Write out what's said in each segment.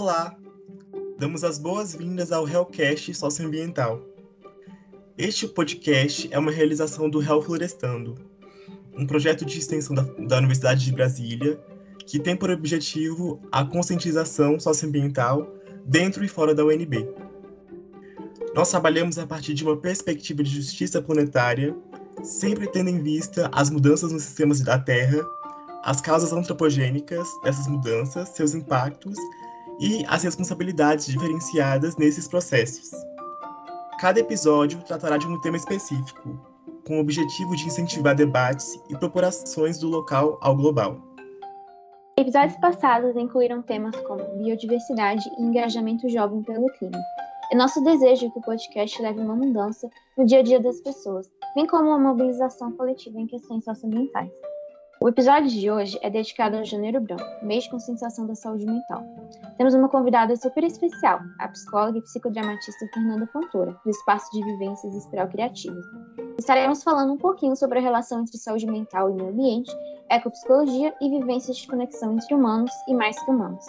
Olá! Damos as boas-vindas ao Hellcast Socioambiental. Este podcast é uma realização do Hell Florestando, um projeto de extensão da, da Universidade de Brasília que tem por objetivo a conscientização socioambiental dentro e fora da UNB. Nós trabalhamos a partir de uma perspectiva de justiça planetária, sempre tendo em vista as mudanças nos sistemas da Terra, as causas antropogênicas dessas mudanças, seus impactos e as responsabilidades diferenciadas nesses processos. Cada episódio tratará de um tema específico, com o objetivo de incentivar debates e propor ações do local ao global. Episódios passados incluíram temas como biodiversidade e engajamento jovem pelo clima. É nosso desejo que o podcast leve uma mudança no dia a dia das pessoas, bem como uma mobilização coletiva em questões socioambientais. O episódio de hoje é dedicado ao Janeiro Branco, mês de conscientização da saúde mental. Temos uma convidada super especial, a psicóloga e psicodramatista Fernanda Fontoura, do Espaço de Vivências Espiral Criativa. Estaremos falando um pouquinho sobre a relação entre saúde mental e meio ambiente, ecopsicologia e vivências de conexão entre humanos e mais que humanos.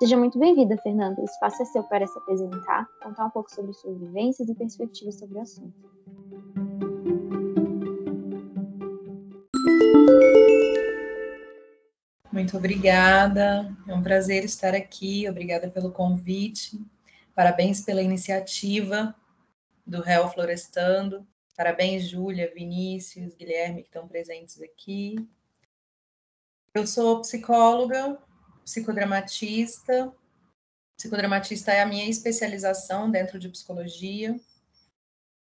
Seja muito bem-vinda, Fernanda. O espaço é seu para se apresentar, contar um pouco sobre suas vivências e perspectivas sobre o assunto. Muito obrigada. É um prazer estar aqui. Obrigada pelo convite. Parabéns pela iniciativa do Réu Florestando. Parabéns, Júlia, Vinícius, Guilherme, que estão presentes aqui. Eu sou psicóloga, psicodramatista. Psicodramatista é a minha especialização dentro de psicologia.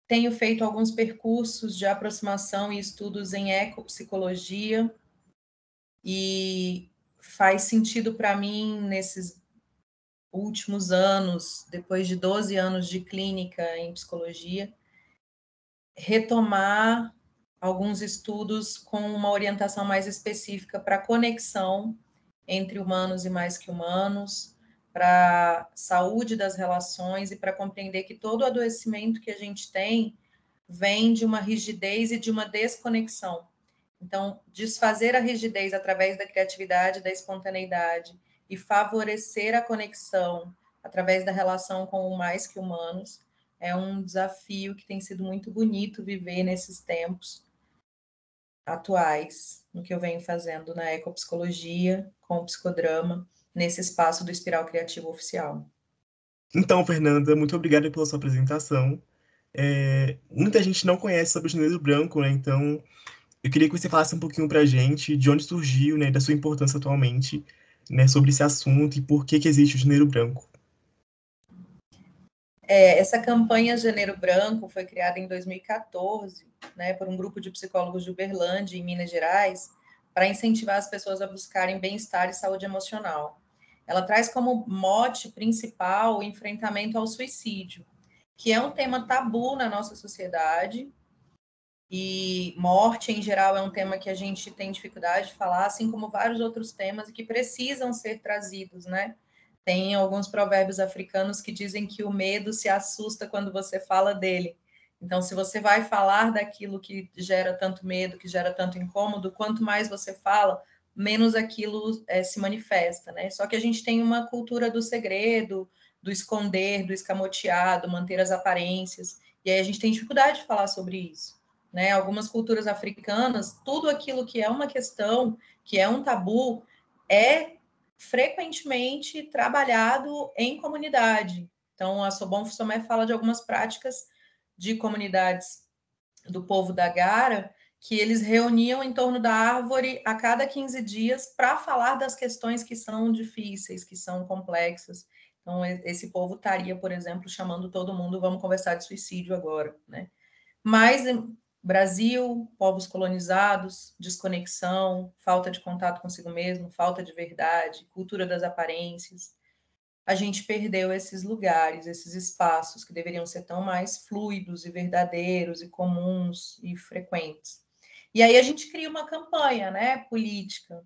Tenho feito alguns percursos de aproximação e estudos em ecopsicologia, e faz sentido para mim nesses últimos anos, depois de 12 anos de clínica em psicologia, retomar alguns estudos com uma orientação mais específica para conexão entre humanos e mais que humanos, para saúde das relações e para compreender que todo adoecimento que a gente tem vem de uma rigidez e de uma desconexão. Então, desfazer a rigidez através da criatividade, da espontaneidade e favorecer a conexão através da relação com o mais que humanos é um desafio que tem sido muito bonito viver nesses tempos atuais, no que eu venho fazendo na ecopsicologia, com o psicodrama, nesse espaço do Espiral Criativo Oficial. Então, Fernanda, muito obrigada pela sua apresentação. É, muita gente não conhece sobre o Janeiro Branco, né? Então, eu queria que você falasse um pouquinho para a gente de onde surgiu, né, da sua importância atualmente, né, sobre esse assunto e por que, que existe o Janeiro Branco. É, essa campanha Janeiro Branco foi criada em 2014, né, por um grupo de psicólogos de Uberlândia, em Minas Gerais, para incentivar as pessoas a buscarem bem-estar e saúde emocional. Ela traz como mote principal o enfrentamento ao suicídio, que é um tema tabu na nossa sociedade, e morte, em geral, é um tema que a gente tem dificuldade de falar, assim como vários outros temas que precisam ser trazidos, né? Tem alguns provérbios africanos que dizem que o medo se assusta quando você fala dele. Então, se você vai falar daquilo que gera tanto medo, que gera tanto incômodo, quanto mais você fala, menos aquilo é, se manifesta, né? Só que a gente tem uma cultura do segredo, do esconder, do escamoteado, manter as aparências, e aí a gente tem dificuldade de falar sobre isso né? Algumas culturas africanas, tudo aquilo que é uma questão, que é um tabu, é frequentemente trabalhado em comunidade. Então, a Sobon Fussomé fala de algumas práticas de comunidades do povo da Gara, que eles reuniam em torno da árvore a cada 15 dias para falar das questões que são difíceis, que são complexas. Então, esse povo estaria, por exemplo, chamando todo mundo, vamos conversar de suicídio agora, né? Mas Brasil, povos colonizados, desconexão, falta de contato consigo mesmo, falta de verdade, cultura das aparências. A gente perdeu esses lugares, esses espaços que deveriam ser tão mais fluidos e verdadeiros e comuns e frequentes. E aí a gente cria uma campanha, né, política,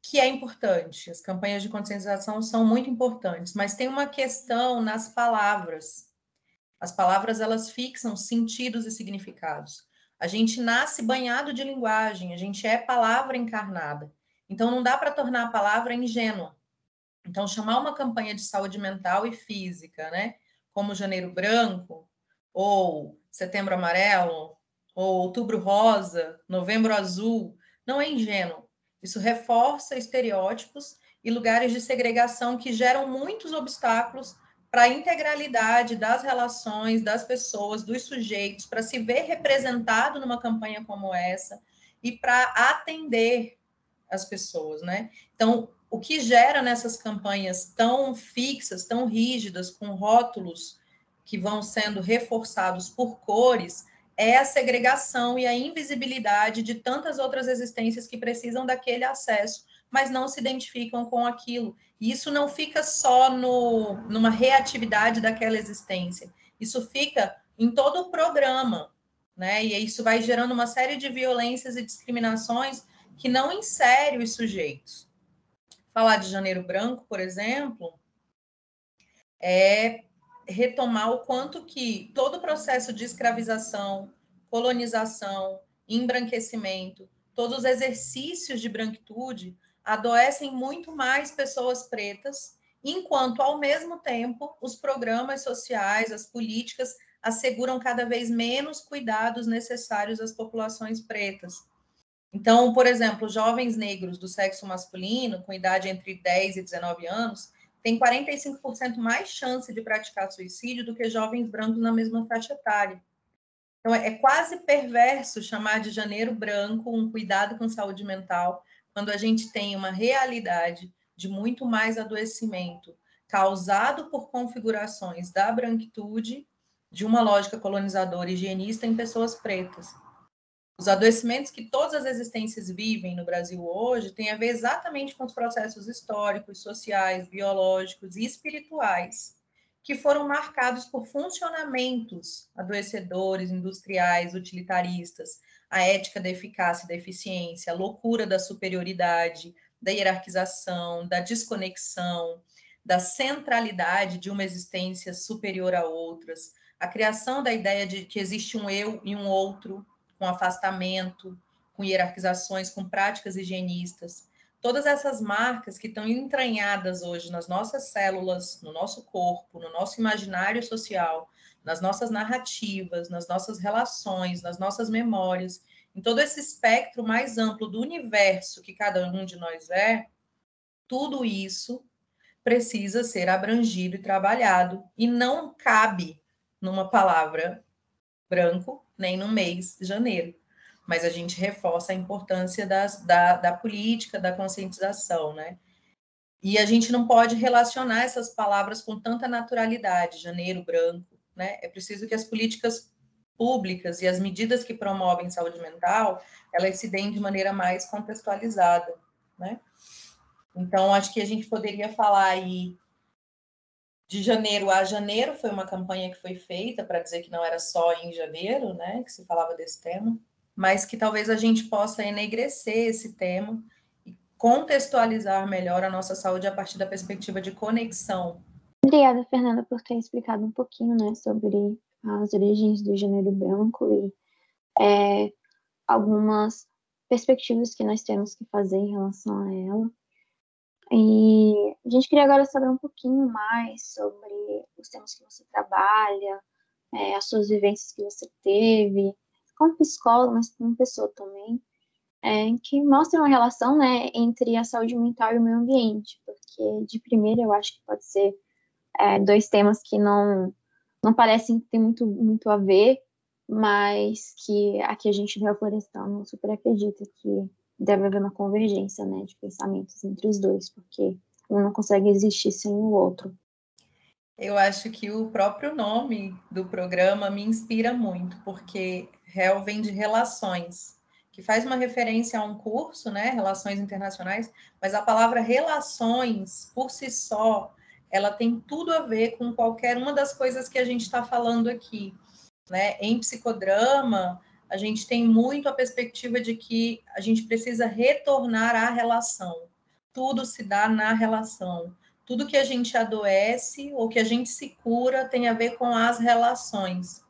que é importante. As campanhas de conscientização são muito importantes, mas tem uma questão nas palavras. As palavras elas fixam sentidos e significados. A gente nasce banhado de linguagem, a gente é palavra encarnada. Então não dá para tornar a palavra ingênua. Então, chamar uma campanha de saúde mental e física, né, como Janeiro Branco, ou Setembro Amarelo, ou Outubro Rosa, Novembro Azul, não é ingênuo. Isso reforça estereótipos e lugares de segregação que geram muitos obstáculos para a integralidade das relações, das pessoas, dos sujeitos, para se ver representado numa campanha como essa e para atender as pessoas, né? Então, o que gera nessas campanhas tão fixas, tão rígidas, com rótulos que vão sendo reforçados por cores, é a segregação e a invisibilidade de tantas outras existências que precisam daquele acesso, mas não se identificam com aquilo. E isso não fica só no, numa reatividade daquela existência, isso fica em todo o programa, né? E isso vai gerando uma série de violências e discriminações que não insere os sujeitos. Falar de Janeiro Branco, por exemplo, é retomar o quanto que todo o processo de escravização, colonização, embranquecimento, todos os exercícios de branquitude adoecem muito mais pessoas pretas, enquanto, ao mesmo tempo, os programas sociais, as políticas asseguram cada vez menos cuidados necessários às populações pretas. Então, por exemplo, jovens negros do sexo masculino, com idade entre 10 e 19 anos, têm 45% mais chance de praticar suicídio do que jovens brancos na mesma faixa etária. Então, é quase perverso chamar de janeiro branco um cuidado com saúde mental, quando a gente tem uma realidade de muito mais adoecimento causado por configurações da branquitude de uma lógica colonizadora higienista em pessoas pretas. Os adoecimentos que todas as existências vivem no Brasil hoje têm a ver exatamente com os processos históricos, sociais, biológicos e espirituais que foram marcados por funcionamentos adoecedores, industriais, utilitaristas, a ética da eficácia e da eficiência, a loucura da superioridade, da hierarquização, da desconexão, da centralidade de uma existência superior a outras, a criação da ideia de que existe um eu e um outro, com afastamento, com hierarquizações, com práticas higienistas. Todas essas marcas que estão entranhadas hoje nas nossas células, no nosso corpo, no nosso imaginário social, nas nossas narrativas, nas nossas relações, nas nossas memórias, em todo esse espectro mais amplo do universo que cada um de nós é, tudo isso precisa ser abrangido e trabalhado e não cabe numa palavra branco, nem no mês de janeiro. Mas a gente reforça a importância das, da, da política, da conscientização, né? E a gente não pode relacionar essas palavras com tanta naturalidade, janeiro branco, né? É preciso que as políticas públicas e as medidas que promovem saúde mental, elas se deem de maneira mais contextualizada, né? Então, acho que a gente poderia falar aí de janeiro a janeiro foi uma campanha que foi feita para dizer que não era só em janeiro, né, que se falava desse tema, mas que talvez a gente possa enegrecer esse tema e contextualizar melhor a nossa saúde a partir da perspectiva de conexão. Obrigada, Fernanda, por ter explicado um pouquinho, né, sobre as origens do janeiro branco e é, algumas perspectivas que nós temos que fazer em relação a ela. E a gente queria agora saber um pouquinho mais sobre os temas que você trabalha, é, as suas vivências que você teve, como psicóloga, mas como pessoa também, é, que mostram a relação né, entre a saúde mental e o meio ambiente, porque de primeira eu acho que pode ser é, dois temas que não, não parecem ter muito, muito a ver, mas que aqui a gente no Florestano super acredita que deve haver uma convergência né, de pensamentos entre os dois, porque um não consegue existir sem o outro. Eu acho que o próprio nome do programa me inspira muito, porque réu vem de relações, que faz uma referência a um curso, né, Relações Internacionais, mas a palavra relações, por si só, ela tem tudo a ver com qualquer uma das coisas que a gente está falando aqui. Né? Em psicodrama, a gente tem muito a perspectiva de que a gente precisa retornar à relação. Tudo se dá na relação. Tudo que a gente adoece ou que a gente se cura tem a ver com as relações.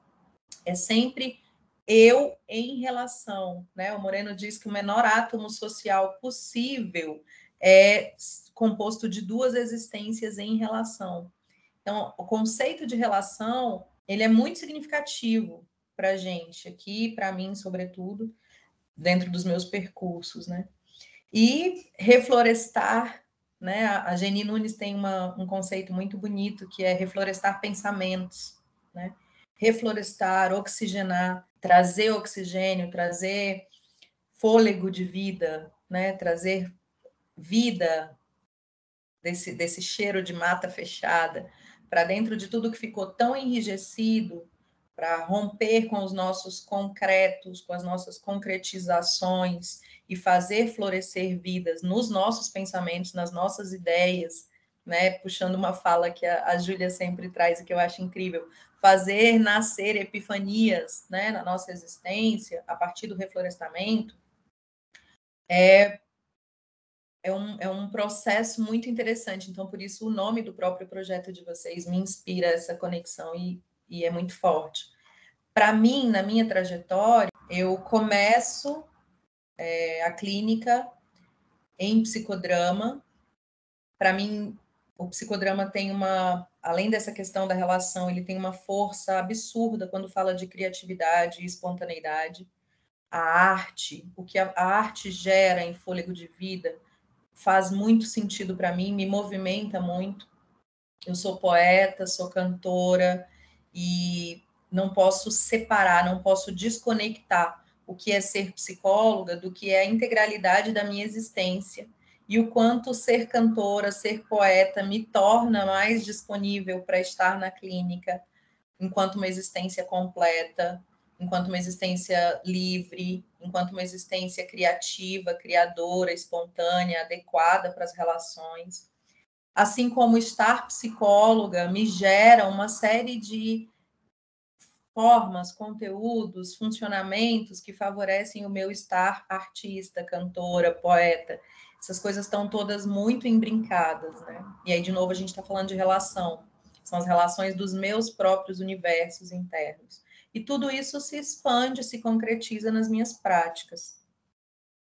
É sempre eu em relação, né? O Moreno diz que o menor átomo social possível é composto de duas existências em relação. Então, o conceito de relação, ele é muito significativo para a gente aqui, para mim, sobretudo, dentro dos meus percursos, né? E reflorestar, né? A Geni Nunes tem uma, um conceito muito bonito que é reflorestar pensamentos, né? Reflorestar, oxigenar, trazer oxigênio, trazer fôlego de vida, né? Trazer vida desse, desse cheiro de mata fechada para dentro de tudo que ficou tão enrijecido, para romper com os nossos concretos, com as nossas concretizações e fazer florescer vidas nos nossos pensamentos, nas nossas ideias, né? Puxando uma fala que a, a Júlia sempre traz e que eu acho incrível, fazer nascer epifanias, né, na nossa existência a partir do reflorestamento, é é um, é um processo muito interessante. Então, por isso, o nome do próprio projeto de vocês me inspira essa conexão e, e é muito forte. Para mim, na minha trajetória, eu começo é, a clínica em psicodrama. Para mim, o psicodrama tem uma, além dessa questão da relação, ele tem uma força absurda quando fala de criatividade e espontaneidade. A arte, o que a, a arte gera em fôlego de vida, faz muito sentido para mim, me movimenta muito. Eu sou poeta, sou cantora e não posso separar, não posso desconectar o que é ser psicóloga do que é a integralidade da minha existência e o quanto ser cantora, ser poeta me torna mais disponível para estar na clínica enquanto uma existência completa, enquanto uma existência livre, enquanto uma existência criativa, criadora, espontânea, adequada para as relações. Assim como estar psicóloga me gera uma série de formas, conteúdos, funcionamentos que favorecem o meu estar artista, cantora, poeta. Essas coisas estão todas muito embrincadas, né? E aí, de novo, a gente está falando de relação. São as relações dos meus próprios universos internos. E tudo isso se expande, se concretiza nas minhas práticas.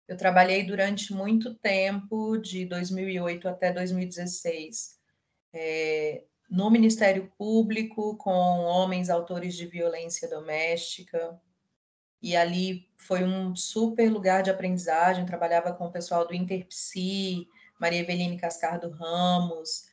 Eu trabalhei durante muito tempo, de 2008 até 2016, é, no Ministério Público, com homens autores de violência doméstica. E ali foi um super lugar de aprendizagem. Eu trabalhava com o pessoal do Interpsi, Maria Eveline Cascardo Ramos,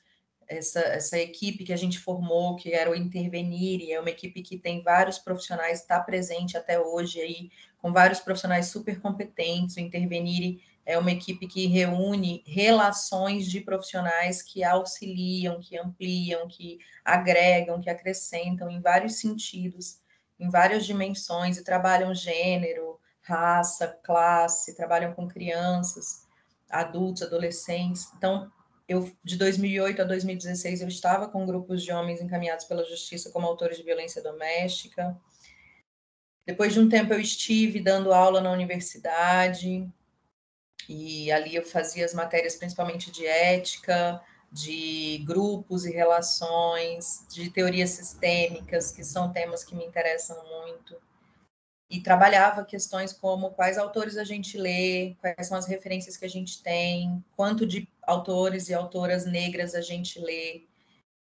essa, essa equipe que a gente formou, que era o Intervenir, é uma equipe que tem vários profissionais, está presente até hoje aí, com vários profissionais super competentes. O Intervenir é uma equipe que reúne relações de profissionais que auxiliam, que ampliam, que agregam, que acrescentam em vários sentidos, em várias dimensões, e trabalham gênero, raça, classe, trabalham com crianças, adultos, adolescentes. Então, eu de 2008 a 2016 eu estava com grupos de homens encaminhados pela justiça como autores de violência doméstica. Depois de um tempo eu estive dando aula na universidade e ali eu fazia as matérias principalmente de ética, de grupos e relações, de teorias sistêmicas, que são temas que me interessam muito e trabalhava questões como quais autores a gente lê, quais são as referências que a gente tem, quanto de autores e autoras negras a gente lê.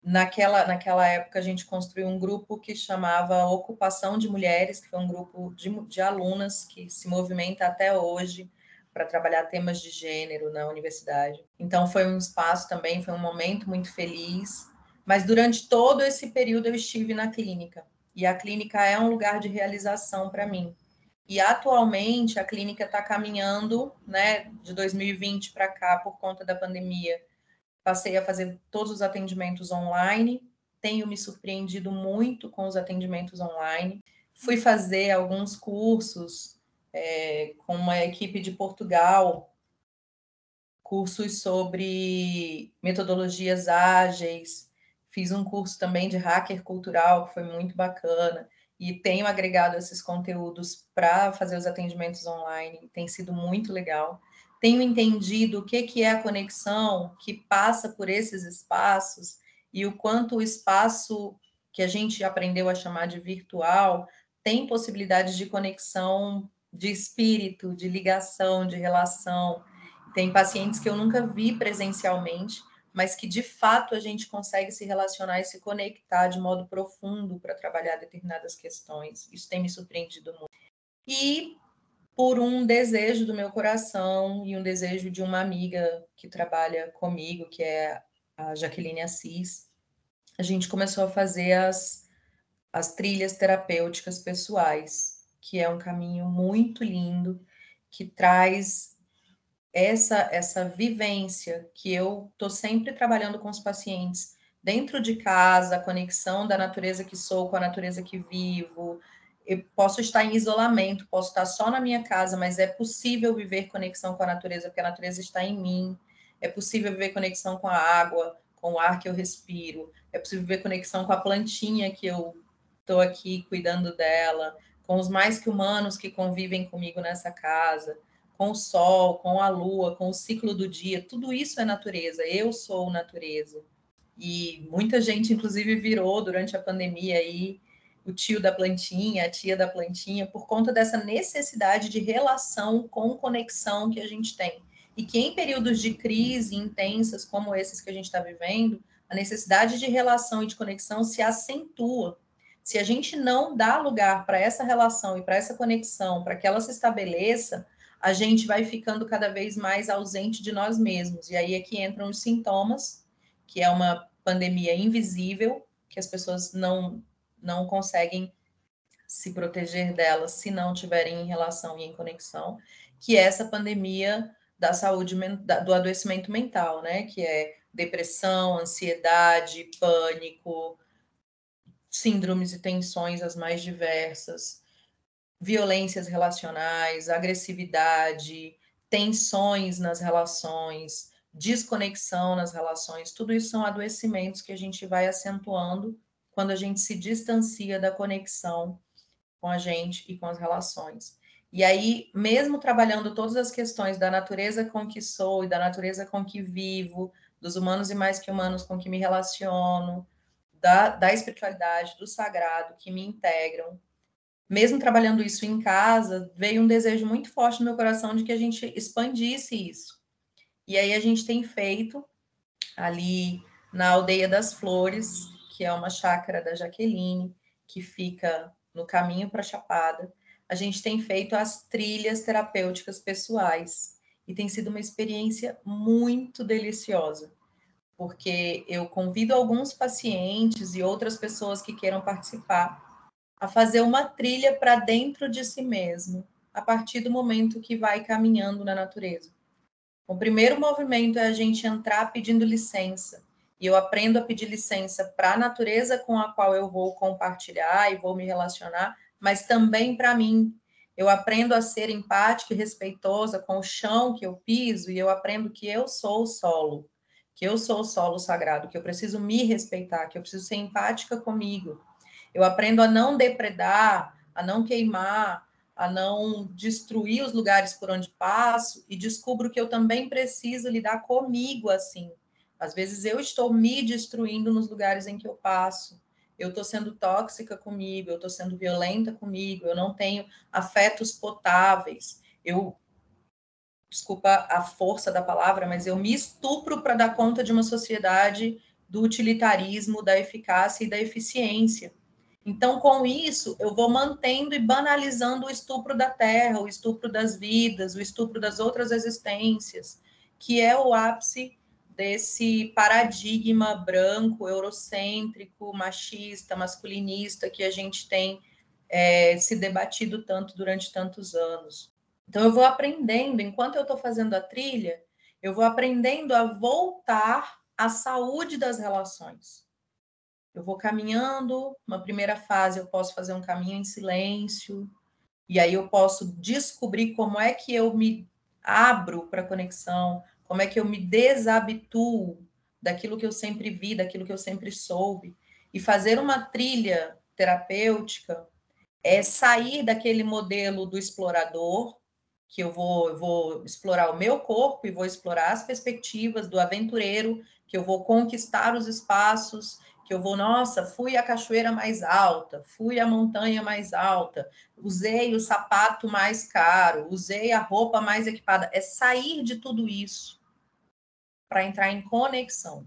Naquela, naquela época, a gente construiu um grupo que chamava Ocupação de Mulheres, que foi um grupo de, de alunas que se movimenta até hoje para trabalhar temas de gênero na universidade. Então, foi um espaço também, foi um momento muito feliz. Mas durante todo esse período eu estive na clínica. E a clínica é um lugar de realização para mim. E atualmente a clínica está caminhando, né, de 2020 para cá, por conta da pandemia. Passei a fazer todos os atendimentos online, tenho me surpreendido muito com os atendimentos online. Fui fazer alguns cursos é, com uma equipe de Portugal, cursos sobre metodologias ágeis, Fiz um curso também de hacker cultural, que foi muito bacana, e tenho agregado esses conteúdos para fazer os atendimentos online, tem sido muito legal. Tenho entendido o que, que é a conexão que passa por esses espaços e o quanto o espaço que a gente aprendeu a chamar de virtual tem possibilidades de conexão de espírito, de ligação, de relação. Tem pacientes que eu nunca vi presencialmente, mas que de fato a gente consegue se relacionar e se conectar de modo profundo para trabalhar determinadas questões. Isso tem me surpreendido muito. E por um desejo do meu coração e um desejo de uma amiga que trabalha comigo, que é a Jaqueline Assis, a gente começou a fazer as, as trilhas terapêuticas pessoais, que é um caminho muito lindo, que traz essa essa vivência que eu estou sempre trabalhando com os pacientes dentro de casa, a conexão da natureza que sou com a natureza que vivo. Eu posso estar em isolamento, posso estar só na minha casa, mas é possível viver conexão com a natureza, porque a natureza está em mim. É possível viver conexão com a água, com o ar que eu respiro. É possível viver conexão com a plantinha que eu estou aqui cuidando dela, com os mais que humanos que convivem comigo nessa casa com o sol, com a lua, com o ciclo do dia, tudo isso é natureza. Eu sou natureza. E muita gente, inclusive, virou durante a pandemia aí o tio da plantinha, a tia da plantinha, por conta dessa necessidade de relação com conexão que a gente tem. E que em períodos de crise intensas como esses que a gente está vivendo, a necessidade de relação e de conexão se acentua. Se a gente não dá lugar para essa relação e para essa conexão, para que ela se estabeleça, a gente vai ficando cada vez mais ausente de nós mesmos. E aí é que entram os sintomas, que é uma pandemia invisível, que as pessoas não, não conseguem se proteger dela se não tiverem em relação e em conexão, que é essa pandemia da saúde do adoecimento mental, né? Que é depressão, ansiedade, pânico, síndromes e tensões as mais diversas, violências relacionais, agressividade, tensões nas relações, desconexão nas relações, tudo isso são adoecimentos que a gente vai acentuando quando a gente se distancia da conexão com a gente e com as relações. E aí, mesmo trabalhando todas as questões da natureza com que sou e da natureza com que vivo, dos humanos e mais que humanos com que me relaciono, da, da espiritualidade, do sagrado, que me integram, mesmo trabalhando isso em casa, veio um desejo muito forte no meu coração de que a gente expandisse isso. E aí a gente tem feito ali na Aldeia das Flores, que é uma chácara da Jaqueline, que fica no caminho para Chapada, a gente tem feito as trilhas terapêuticas pessoais. E tem sido uma experiência muito deliciosa, porque eu convido alguns pacientes e outras pessoas que queiram participar a fazer uma trilha para dentro de si mesmo, a partir do momento que vai caminhando na natureza. O primeiro movimento é a gente entrar pedindo licença. E eu aprendo a pedir licença para a natureza com a qual eu vou compartilhar e vou me relacionar, mas também para mim. Eu aprendo a ser empática e respeitosa com o chão que eu piso e eu aprendo que eu sou o solo, que eu sou o solo sagrado, que eu preciso me respeitar, que eu preciso ser empática comigo, eu aprendo a não depredar, a não queimar, a não destruir os lugares por onde passo e descubro que eu também preciso lidar comigo assim. Às vezes eu estou me destruindo nos lugares em que eu passo. Eu estou sendo tóxica comigo, eu estou sendo violenta comigo, eu não tenho afetos potáveis. Eu desculpa a força da palavra, mas eu me estupro para dar conta de uma sociedade do utilitarismo, da eficácia e da eficiência. Então, com isso, eu vou mantendo e banalizando o estupro da terra, o estupro das vidas, o estupro das outras existências, que é o ápice desse paradigma branco, eurocêntrico, machista, masculinista que a gente tem é, se debatido tanto durante tantos anos. Então, eu vou aprendendo, enquanto eu estou fazendo a trilha, eu vou aprendendo a voltar à saúde das relações. Eu vou caminhando, uma primeira fase eu posso fazer um caminho em silêncio, e aí eu posso descobrir como é que eu me abro para a conexão, como é que eu me desabituo daquilo que eu sempre vi, daquilo que eu sempre soube, e fazer uma trilha terapêutica é sair daquele modelo do explorador, que eu vou, eu vou explorar o meu corpo e vou explorar as perspectivas do aventureiro, que eu vou conquistar os espaços que eu vou, nossa, fui a cachoeira mais alta, fui a montanha mais alta, usei o sapato mais caro, usei a roupa mais equipada. É sair de tudo isso para entrar em conexão.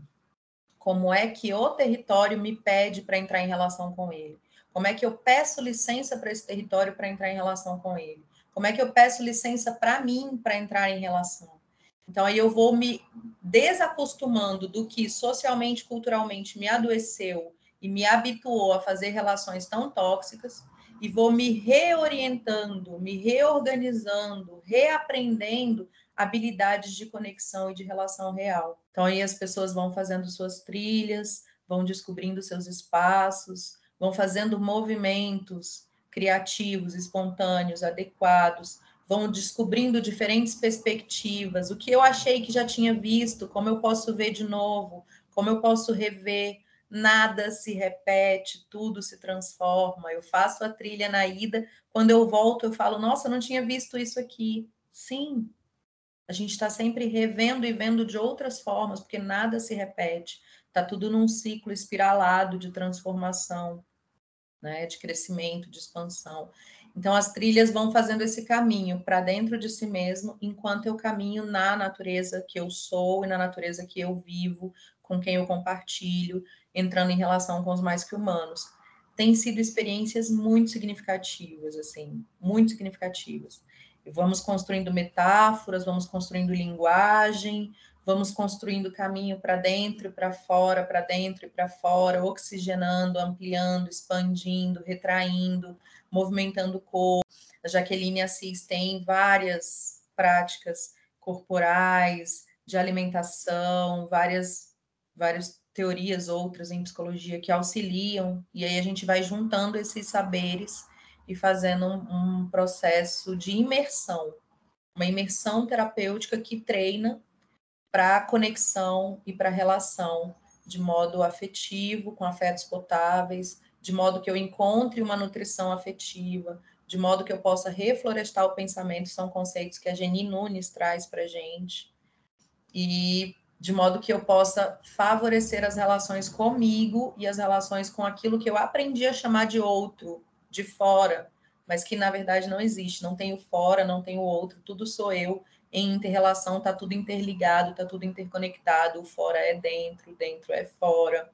Como é que o território me pede para entrar em relação com ele? Como é que eu peço licença para esse território para entrar em relação com ele? Como é que eu peço licença para mim para entrar em relação? Então, aí eu vou me desacostumando do que socialmente, culturalmente me adoeceu e me habituou a fazer relações tão tóxicas e vou me reorientando, me reorganizando, reaprendendo habilidades de conexão e de relação real. Então, aí as pessoas vão fazendo suas trilhas, vão descobrindo seus espaços, vão fazendo movimentos criativos, espontâneos, adequados, vão descobrindo diferentes perspectivas, o que eu achei que já tinha visto, como eu posso ver de novo, como eu posso rever. Nada se repete, tudo se transforma. Eu faço a trilha na ida, quando eu volto, eu falo: Nossa, eu não tinha visto isso aqui. Sim, a gente está sempre revendo e vendo de outras formas, porque nada se repete. Está tudo num ciclo espiralado de transformação, né, de crescimento, de expansão. Então, as trilhas vão fazendo esse caminho para dentro de si mesmo, enquanto eu caminho na natureza que eu sou e na natureza que eu vivo, com quem eu compartilho, entrando em relação com os mais que humanos. Tem sido experiências muito significativas, assim, muito significativas. Vamos construindo metáforas, vamos construindo linguagem, vamos construindo caminho para dentro e para fora, para dentro e para fora, oxigenando, ampliando, expandindo, retraindo, movimentando o corpo. A Jaqueline Assis tem várias práticas corporais, de alimentação, várias, várias teorias outras em psicologia que auxiliam, e aí a gente vai juntando esses saberes e fazendo um, um processo de imersão, uma imersão terapêutica que treina para conexão e para relação de modo afetivo, com afetos potáveis, de modo que eu encontre uma nutrição afetiva, de modo que eu possa reflorestar o pensamento, são conceitos que a Geni Nunes traz para gente, e de modo que eu possa favorecer as relações comigo e as relações com aquilo que eu aprendi a chamar de outro, de fora, mas que na verdade não existe, não tenho fora, não tenho outro, tudo sou eu, em interrelação, tá tudo interligado, tá tudo interconectado, fora é dentro, dentro é fora.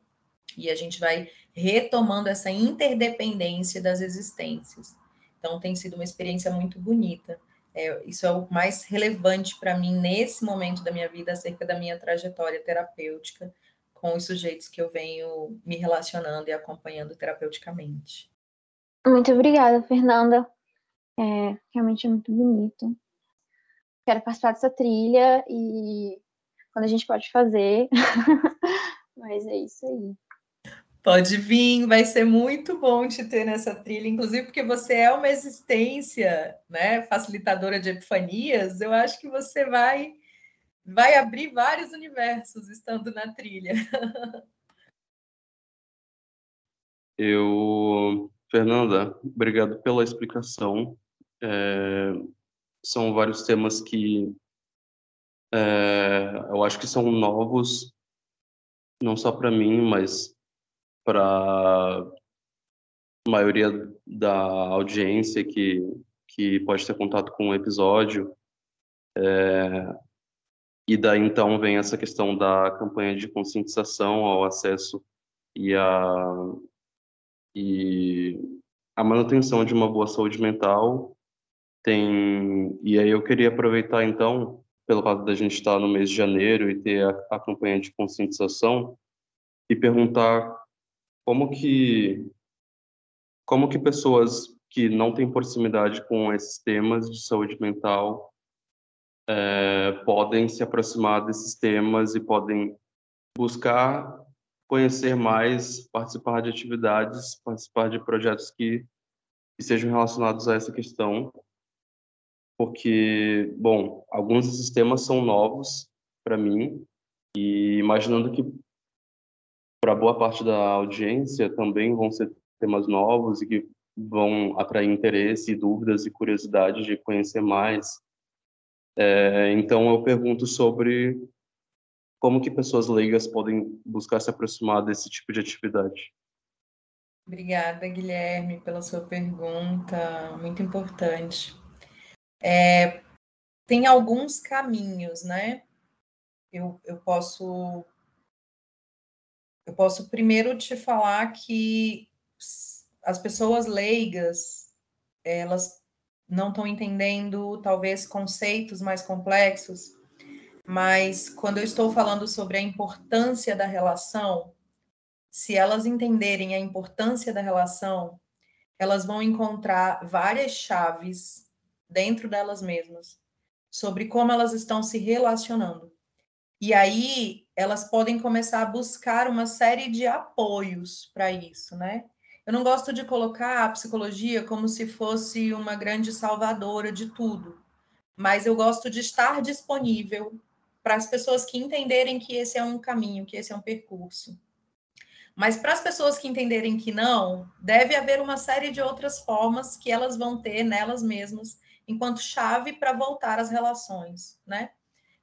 E a gente vai retomando essa interdependência das existências. Então, tem sido uma experiência muito bonita. É, isso é o mais relevante para mim nesse momento da minha vida, acerca da minha trajetória terapêutica com os sujeitos que eu venho me relacionando e acompanhando terapeuticamente. Muito obrigada, Fernanda. É, realmente é muito bonito. Quero participar dessa trilha e quando a gente pode fazer. Mas é isso aí. Pode vir, vai ser muito bom te ter nessa trilha, inclusive porque você é uma existência, né, facilitadora de epifanias. Eu acho que você vai vai abrir vários universos estando na trilha. Eu, Fernanda, obrigado pela explicação. É, são vários temas que é, eu acho que são novos, não só para mim, mas para a maioria da audiência que, que pode ter contato com o episódio. É, e daí então vem essa questão da campanha de conscientização ao acesso e a, e a manutenção de uma boa saúde mental. Tem, e aí eu queria aproveitar então, pelo fato da gente estar no mês de janeiro e ter a, a campanha de conscientização, e perguntar como que como que pessoas que não têm proximidade com esses temas de saúde mental é, podem se aproximar desses temas e podem buscar conhecer mais, participar de atividades, participar de projetos que, que sejam relacionados a essa questão, porque, bom, alguns desses temas são novos para mim e imaginando que para boa parte da audiência também vão ser temas novos e que vão atrair interesse, dúvidas e curiosidade de conhecer mais. É, então eu pergunto sobre como que pessoas leigas podem buscar se aproximar desse tipo de atividade? Obrigada, Guilherme, pela sua pergunta, muito importante. É, tem alguns caminhos, né? Eu, eu posso eu posso primeiro te falar que as pessoas leigas elas não estão entendendo talvez conceitos mais complexos, mas quando eu estou falando sobre a importância da relação, se elas entenderem a importância da relação, elas vão encontrar várias chaves dentro delas mesmas sobre como elas estão se relacionando. E aí elas podem começar a buscar uma série de apoios para isso, né? Eu não gosto de colocar a psicologia como se fosse uma grande salvadora de tudo, mas eu gosto de estar disponível para as pessoas que entenderem que esse é um caminho, que esse é um percurso. Mas para as pessoas que entenderem que não, deve haver uma série de outras formas que elas vão ter nelas mesmas enquanto chave para voltar às relações, né?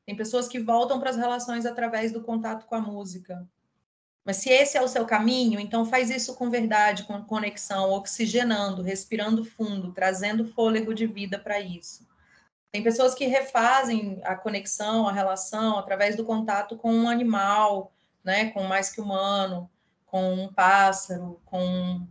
Tem pessoas que voltam para as relações através do contato com a música. Mas se esse é o seu caminho, então faz isso com verdade, com conexão, oxigenando, respirando fundo, trazendo fôlego de vida para isso. Tem pessoas que refazem a conexão, a relação através do contato com um animal, né, com mais que humano, com um pássaro, com um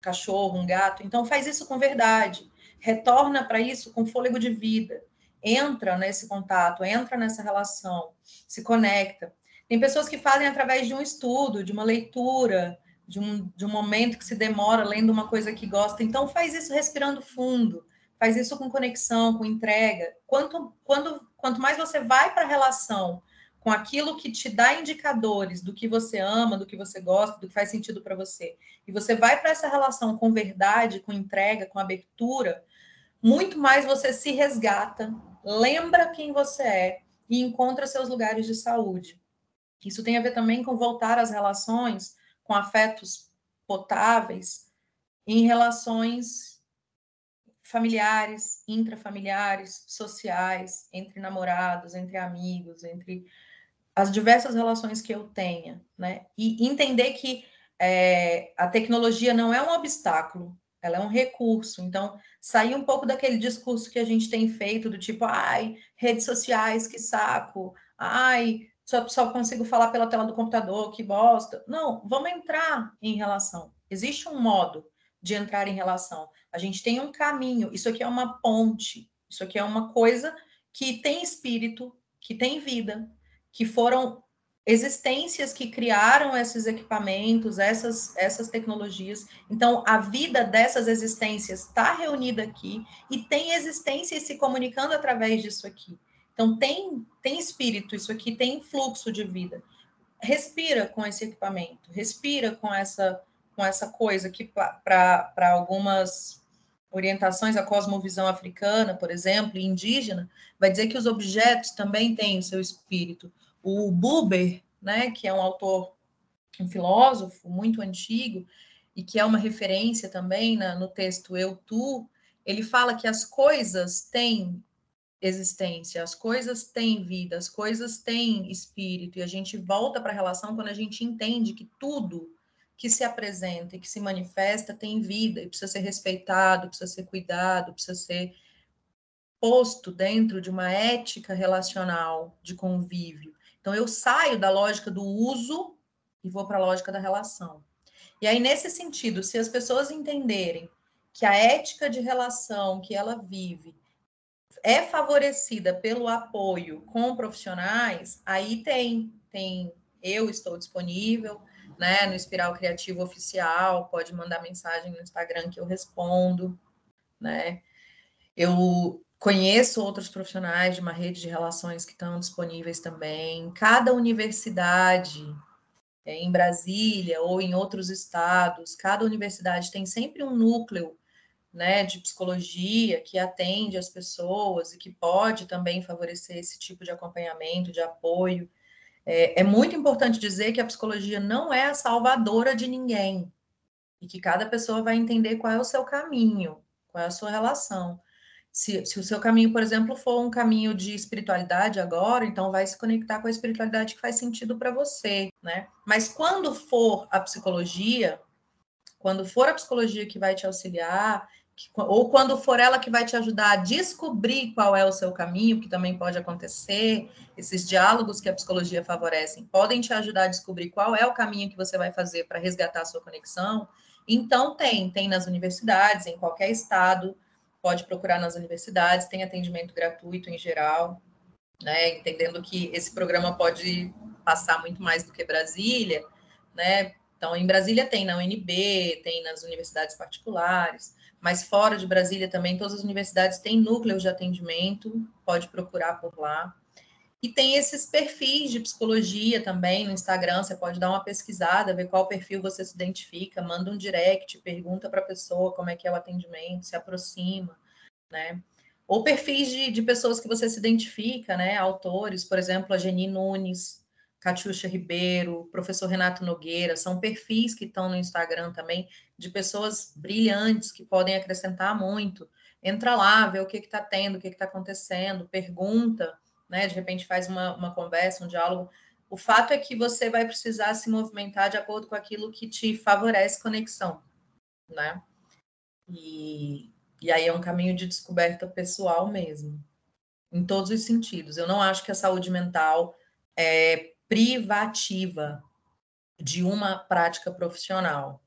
cachorro, um gato. Então, faz isso com verdade. Retorna para isso com fôlego de vida. Entra nesse contato, entra nessa relação, se conecta. Tem pessoas que fazem através de um estudo, de uma leitura, de um, de um momento que se demora lendo uma coisa que gosta. Então, faz isso respirando fundo, faz isso com conexão, com entrega. Quanto, quando, quanto mais você vai para a relação com aquilo que te dá indicadores do que você ama, do que você gosta, do que faz sentido para você, e você vai para essa relação com verdade, com entrega, com abertura, muito mais você se resgata, lembra quem você é e encontra seus lugares de saúde. Isso tem a ver também com voltar às relações com afetos potáveis em relações familiares, intrafamiliares, sociais, entre namorados, entre amigos, entre as diversas relações que eu tenha, né? E entender que é, a tecnologia não é um obstáculo, ela é um recurso. Então, sair um pouco daquele discurso que a gente tem feito do tipo, ai, redes sociais, que saco, ai, só, só consigo falar pela tela do computador, que bosta. Não, vamos entrar em relação. Existe um modo de entrar em relação. A gente tem um caminho. Isso aqui é uma ponte. Isso aqui é uma coisa que tem espírito, que tem vida, que foram existências que criaram esses equipamentos, essas, essas tecnologias. Então, a vida dessas existências está reunida aqui e tem existências se comunicando através disso aqui. Então, tem, tem espírito, isso aqui tem fluxo de vida. Respira com esse equipamento, respira com essa, com essa coisa que, para algumas orientações, a cosmovisão africana, por exemplo, indígena, vai dizer que os objetos também têm o seu espírito. O Buber, né, que é um autor, um filósofo muito antigo, e que é uma referência também na, no texto Eu, Tu, ele fala que as coisas têm existência, as coisas têm vida, as coisas têm espírito, e a gente volta para a relação quando a gente entende que tudo que se apresenta e que se manifesta tem vida e precisa ser respeitado, precisa ser cuidado, precisa ser posto dentro de uma ética relacional de convívio. Então, eu saio da lógica do uso e vou para a lógica da relação. E aí, nesse sentido, se as pessoas entenderem que a ética de relação que ela vive é favorecida pelo apoio com profissionais, aí tem, tem eu estou disponível, né, no Espiral Criativo Oficial, pode mandar mensagem no Instagram que eu respondo, né? Eu Conheço outros profissionais de uma rede de relações que estão disponíveis também. Cada universidade, é, em Brasília ou em outros estados, cada universidade tem sempre um núcleo né, de psicologia que atende as pessoas e que pode também favorecer esse tipo de acompanhamento, de apoio. É, é, muito importante dizer que a psicologia não é a salvadora de ninguém e que cada pessoa vai entender qual é o seu caminho, qual é a sua relação. Se, se, o seu caminho, por exemplo, for um caminho de espiritualidade agora, então vai se conectar com a espiritualidade que faz sentido para você, né? Mas quando for a psicologia, quando for a psicologia que vai te auxiliar, que, ou quando for ela que vai te ajudar a descobrir qual é o seu caminho, que também pode acontecer, esses diálogos que a psicologia favorecem podem te ajudar a descobrir qual é o caminho que você vai fazer para resgatar a sua conexão. Então, tem, tem nas universidades, em qualquer estado, pode procurar nas universidades, tem atendimento gratuito em geral, né? Entendendo que esse programa pode passar muito mais do que Brasília, né? Então, em Brasília tem na UNB, tem nas universidades particulares, mas fora de Brasília também, todas as universidades têm núcleos de atendimento, pode procurar por lá. E tem esses perfis de psicologia também no Instagram, você pode dar uma pesquisada, ver qual perfil você se identifica, manda um direct, pergunta para a pessoa como é que é o atendimento, se aproxima, né? Ou perfis de, de pessoas que você se identifica, né? Autores, por exemplo, a Geni Nunes, Catiuxa Ribeiro, professor Renato Nogueira, são perfis que estão no Instagram também de pessoas brilhantes que podem acrescentar muito. Entra lá, vê o que está tendo, o que está acontecendo, pergunta, né? De repente faz uma, uma conversa, um diálogo. O fato é que você vai precisar se movimentar de acordo com aquilo que te favorece conexão, né? E, e aí é um caminho de descoberta pessoal mesmo, em todos os sentidos. Eu não acho que a saúde mental é privativa de uma prática profissional.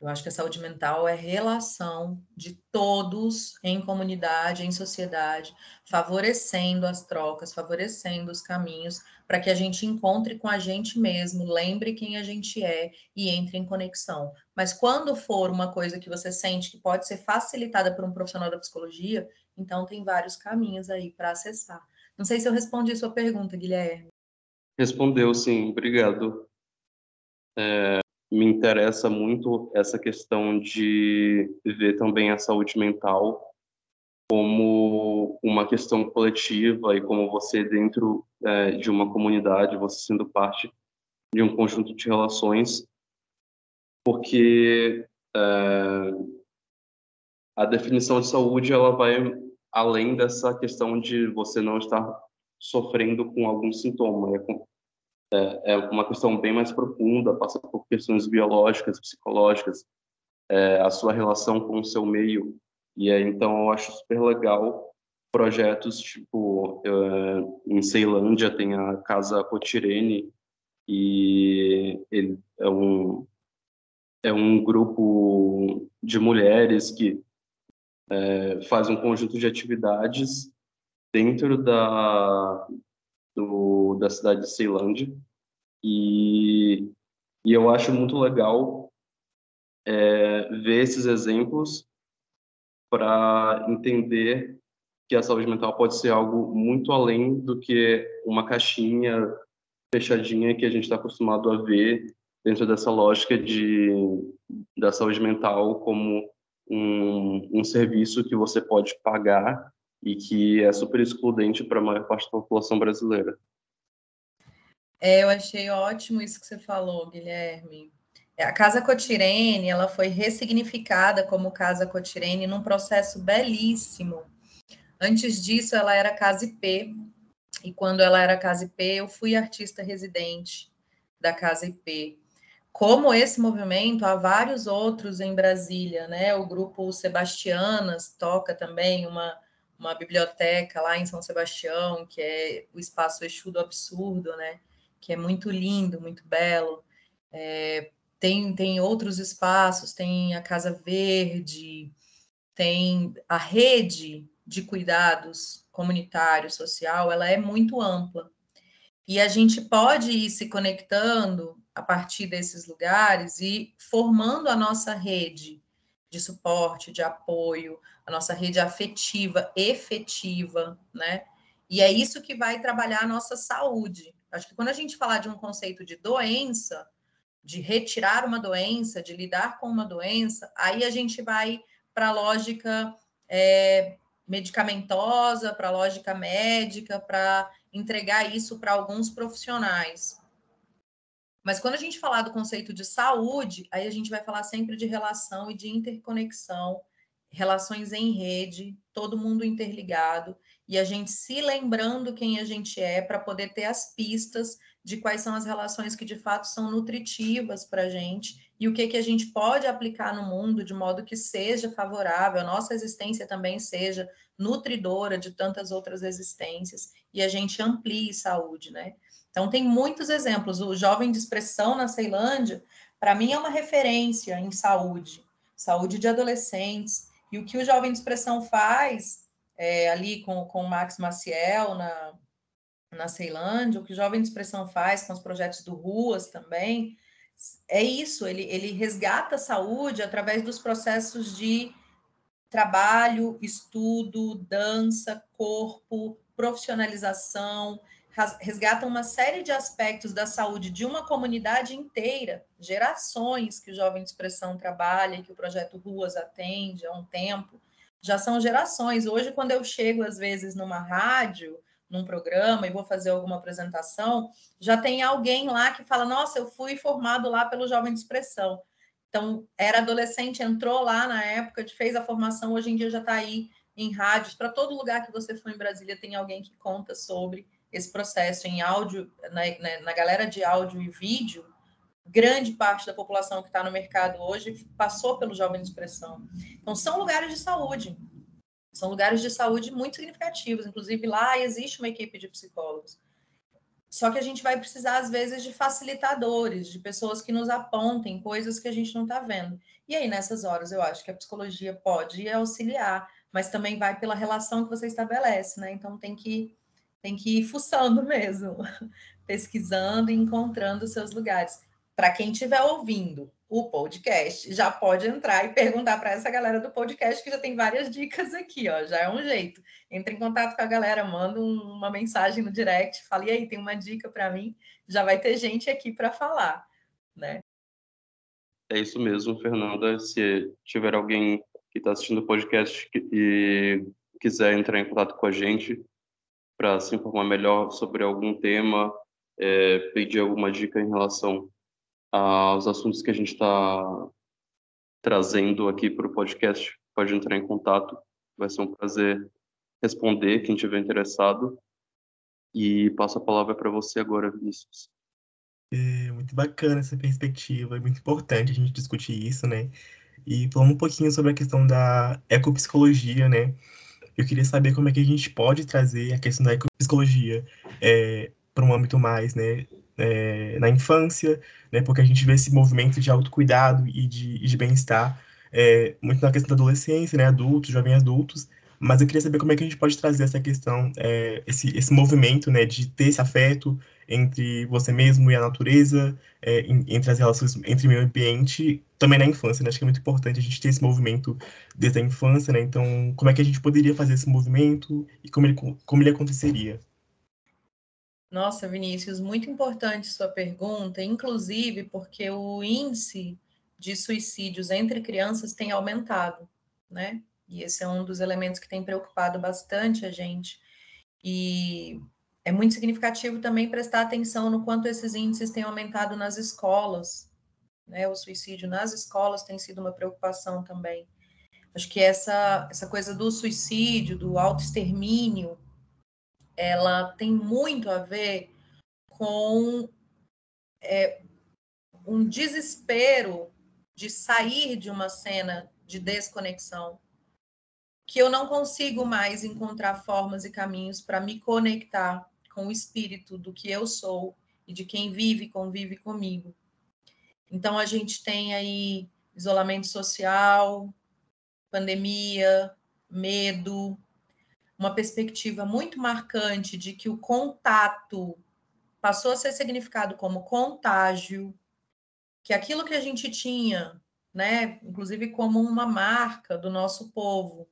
Eu acho que a saúde mental é relação de todos em comunidade, em sociedade, favorecendo as trocas, favorecendo os caminhos, para que a gente encontre com a gente mesmo, lembre quem a gente é e entre em conexão. Mas quando for uma coisa que você sente que pode ser facilitada por um profissional da psicologia, então tem vários caminhos aí para acessar. Não sei se eu respondi a sua pergunta, Guilherme. Respondeu, sim, obrigado. É, me interessa muito essa questão de ver também a saúde mental como uma questão coletiva e como você dentro é, de uma comunidade, você sendo parte de um conjunto de relações, porque é, a definição de saúde ela vai além dessa questão de você não estar sofrendo com algum sintoma. É, é, é uma questão bem mais profunda, passa por questões biológicas, psicológicas, é, a sua relação com o seu meio. E é, então eu acho super legal projetos tipo é, em Ceilândia tem a Casa Cotirene e ele é um é um grupo de mulheres que é, faz um conjunto de atividades dentro da, do, da cidade de Ceilândia. E, e eu acho muito legal é, ver esses exemplos para entender que a saúde mental pode ser algo muito além do que uma caixinha fechadinha que a gente está acostumado a ver dentro dessa lógica de da saúde mental como um, um serviço que você pode pagar e que é super excludente para a maior parte da população brasileira. É, eu achei ótimo isso que você falou, Guilherme. É, a Casa Cotirene, ela foi ressignificada como Casa Cotirene num processo belíssimo. Antes disso, ela era Casa IP, e quando ela era Casa IP, eu fui artista residente da Casa IP. Como esse movimento, há vários outros em Brasília, né? O grupo Sebastianas toca também uma uma biblioteca lá em São Sebastião, que é o espaço Exu do Absurdo, né? Que é muito lindo, muito belo. É, tem, tem outros espaços, tem a Casa Verde, tem a rede de cuidados comunitário, social, ela é muito ampla. E a gente pode ir se conectando a partir desses lugares e formando a nossa rede de suporte, de apoio, a nossa rede afetiva, efetiva, né? E é isso que vai trabalhar a nossa saúde. Acho que quando a gente falar de um conceito de doença, de retirar uma doença, de lidar com uma doença, aí a gente vai para a lógica é, medicamentosa, para a lógica médica, para entregar isso para alguns profissionais. Mas quando a gente falar do conceito de saúde, aí a gente vai falar sempre de relação e de interconexão relações em rede, todo mundo interligado e a gente se lembrando quem a gente é para poder ter as pistas de quais são as relações que de fato são nutritivas para a gente e o que, que a gente pode aplicar no mundo de modo que seja favorável, a nossa existência também seja nutridora de tantas outras existências e a gente amplie saúde, né? Então, tem muitos exemplos. O jovem de expressão na Ceilândia, para mim, é uma referência em saúde, saúde de adolescentes. E o que o jovem de expressão faz é, ali com, com o Max Maciel na, na Ceilândia, o que o jovem de expressão faz com os projetos do Ruas também, é isso, ele, ele resgata a saúde através dos processos de trabalho, estudo, dança, corpo, profissionalização, resgata uma série de aspectos da saúde de uma comunidade inteira, gerações que o Jovem de Expressão trabalha, que o projeto Ruas atende há um tempo, já são gerações. Hoje, quando eu chego, às vezes, numa rádio, num programa e vou fazer alguma apresentação, já tem alguém lá que fala: Nossa, eu fui formado lá pelo Jovem de Expressão. Então, era adolescente, entrou lá na época, fez a formação, hoje em dia já está aí em rádios. Para todo lugar que você for em Brasília, tem alguém que conta sobre esse processo em áudio, na, na, na galera de áudio e vídeo, grande parte da população que está no mercado hoje passou pelo Jovem de Expressão. Então, são lugares de saúde. São lugares de saúde muito significativos. Inclusive, lá existe uma equipe de psicólogos. Só que a gente vai precisar, às vezes, de facilitadores, de pessoas que nos apontem coisas que a gente não está vendo. E aí, nessas horas, eu acho que a psicologia pode auxiliar, mas também vai pela relação que você estabelece, né? Então, tem que tem que ir fuçando mesmo, pesquisando e encontrando seus lugares. Para quem estiver ouvindo o podcast, já pode entrar e perguntar para essa galera do podcast que já tem várias dicas aqui, ó. Já é um jeito. Entre em contato com a galera, manda um, uma mensagem no direct, fala, e aí, tem uma dica para mim? Já vai ter gente aqui para falar, né? É isso mesmo, Fernanda. Se tiver alguém que está assistindo o podcast e quiser entrar em contato com a gente, para se informar melhor sobre algum tema, é, pedir alguma dica em relação aos assuntos que a gente está trazendo aqui para o podcast, pode entrar em contato. Vai ser um prazer responder quem tiver interessado. E passo a palavra para você agora, Vinícius. É muito bacana essa perspectiva, é muito importante a gente discutir isso, né? E falando um pouquinho sobre a questão da ecopsicologia, né? Eu queria saber como é que a gente pode trazer a questão da ecopsicologia é, para um âmbito mais, né, é, na infância, né, porque a gente vê esse movimento de autocuidado e de, de bem-estar é, muito na questão da adolescência, né, adultos, jovens adultos, mas eu queria saber como é que a gente pode trazer essa questão, é, esse, esse movimento, né, de ter esse afeto entre você mesmo e a natureza, é, entre as relações entre meio ambiente, também na infância, né? Acho que é muito importante a gente ter esse movimento desde a infância, né? Então, como é que a gente poderia fazer esse movimento e como ele, como ele aconteceria? Nossa, Vinícius, muito importante sua pergunta, inclusive porque o índice de suicídios entre crianças tem aumentado, né? E esse é um dos elementos que tem preocupado bastante a gente. E é muito significativo também prestar atenção no quanto esses índices têm aumentado nas escolas. Né? O suicídio nas escolas tem sido uma preocupação também. Acho que essa, essa coisa do suicídio, do autoextermínio, ela tem muito a ver com é, um desespero de sair de uma cena de desconexão, que eu não consigo mais encontrar formas e caminhos para me conectar com o espírito do que eu sou e de quem vive e convive comigo. Então a gente tem aí isolamento social, pandemia, medo, uma perspectiva muito marcante de que o contato passou a ser significado como contágio, que aquilo que a gente tinha, né, inclusive como uma marca do nosso povo,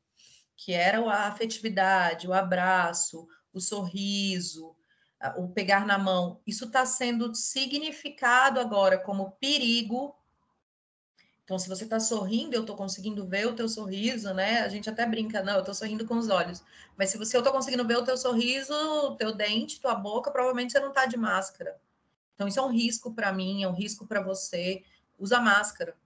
que era a afetividade, o abraço, o sorriso, o pegar na mão, isso está sendo significado agora como perigo. Então, se você está sorrindo, eu estou conseguindo ver o teu sorriso, né? A gente até brinca, não, eu estou sorrindo com os olhos. Mas se você eu estou conseguindo ver o teu sorriso, o teu dente, tua boca, provavelmente você não está de máscara. Então, isso é um risco para mim, é um risco para você. Usa máscara.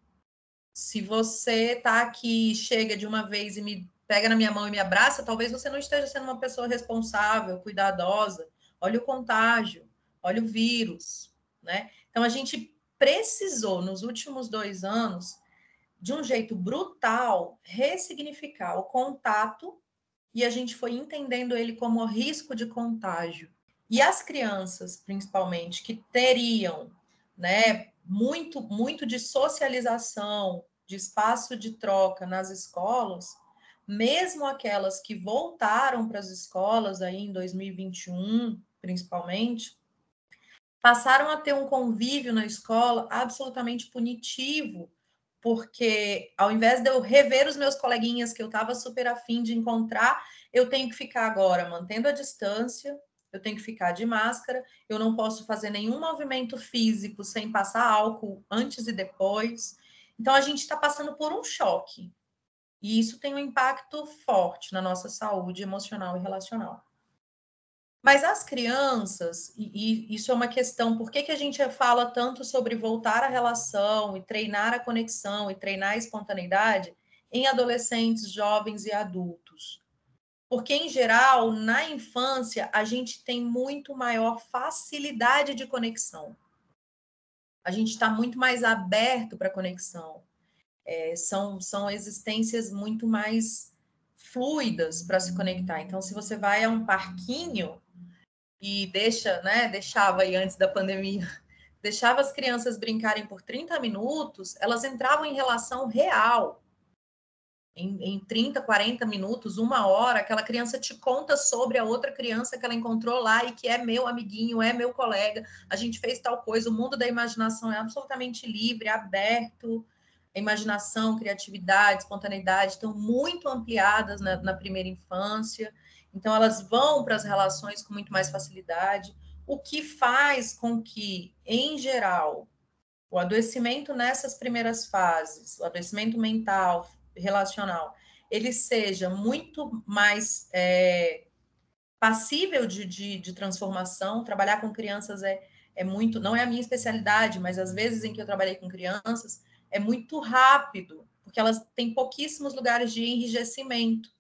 Se você tá aqui, chega de uma vez e me pega na minha mão e me abraça, talvez você não esteja sendo uma pessoa responsável, cuidadosa. Olha o contágio, olha o vírus, né? Então a gente precisou nos últimos dois anos de um jeito brutal ressignificar o contato e a gente foi entendendo ele como risco de contágio. E as crianças, principalmente, que teriam, né, muito muito de socialização, de espaço de troca nas escolas, mesmo aquelas que voltaram para as escolas aí em 2021, principalmente, passaram a ter um convívio na escola absolutamente punitivo, porque ao invés de eu rever os meus coleguinhas que eu estava super afim de encontrar, eu tenho que ficar agora mantendo a distância, eu tenho que ficar de máscara, eu não posso fazer nenhum movimento físico sem passar álcool antes e depois. Então a gente está passando por um choque. E isso tem um impacto forte na nossa saúde emocional e relacional. Mas as crianças, e, e, isso é uma questão, por que, que a gente fala tanto sobre voltar à relação e treinar a conexão e treinar a espontaneidade em adolescentes, jovens e adultos? Porque, em geral, na infância, a gente tem muito maior facilidade de conexão. A gente está muito mais aberto para conexão. É, são, são existências muito mais fluidas para se conectar. Então, se você vai a um parquinho, e deixa, né, deixava aí antes da pandemia, deixava as crianças brincarem por 30 minutos, elas entravam em relação real. Em, em 30, 40 minutos, uma hora, aquela criança te conta sobre a outra criança que ela encontrou lá e que é meu amiguinho, é meu colega, a gente fez tal coisa. O mundo da imaginação é absolutamente livre, aberto. A imaginação, criatividade, espontaneidade estão muito ampliadas na, na primeira infância. Então, elas vão para as relações com muito mais facilidade, o que faz com que, em geral, o adoecimento nessas primeiras fases, o adoecimento mental, relacional, ele seja muito mais é, passível de, de, de, transformação. Trabalhar com crianças é, é muito, não é a minha especialidade, mas às vezes em que eu trabalhei com crianças, é muito rápido, porque elas têm pouquíssimos lugares de enrijecimento.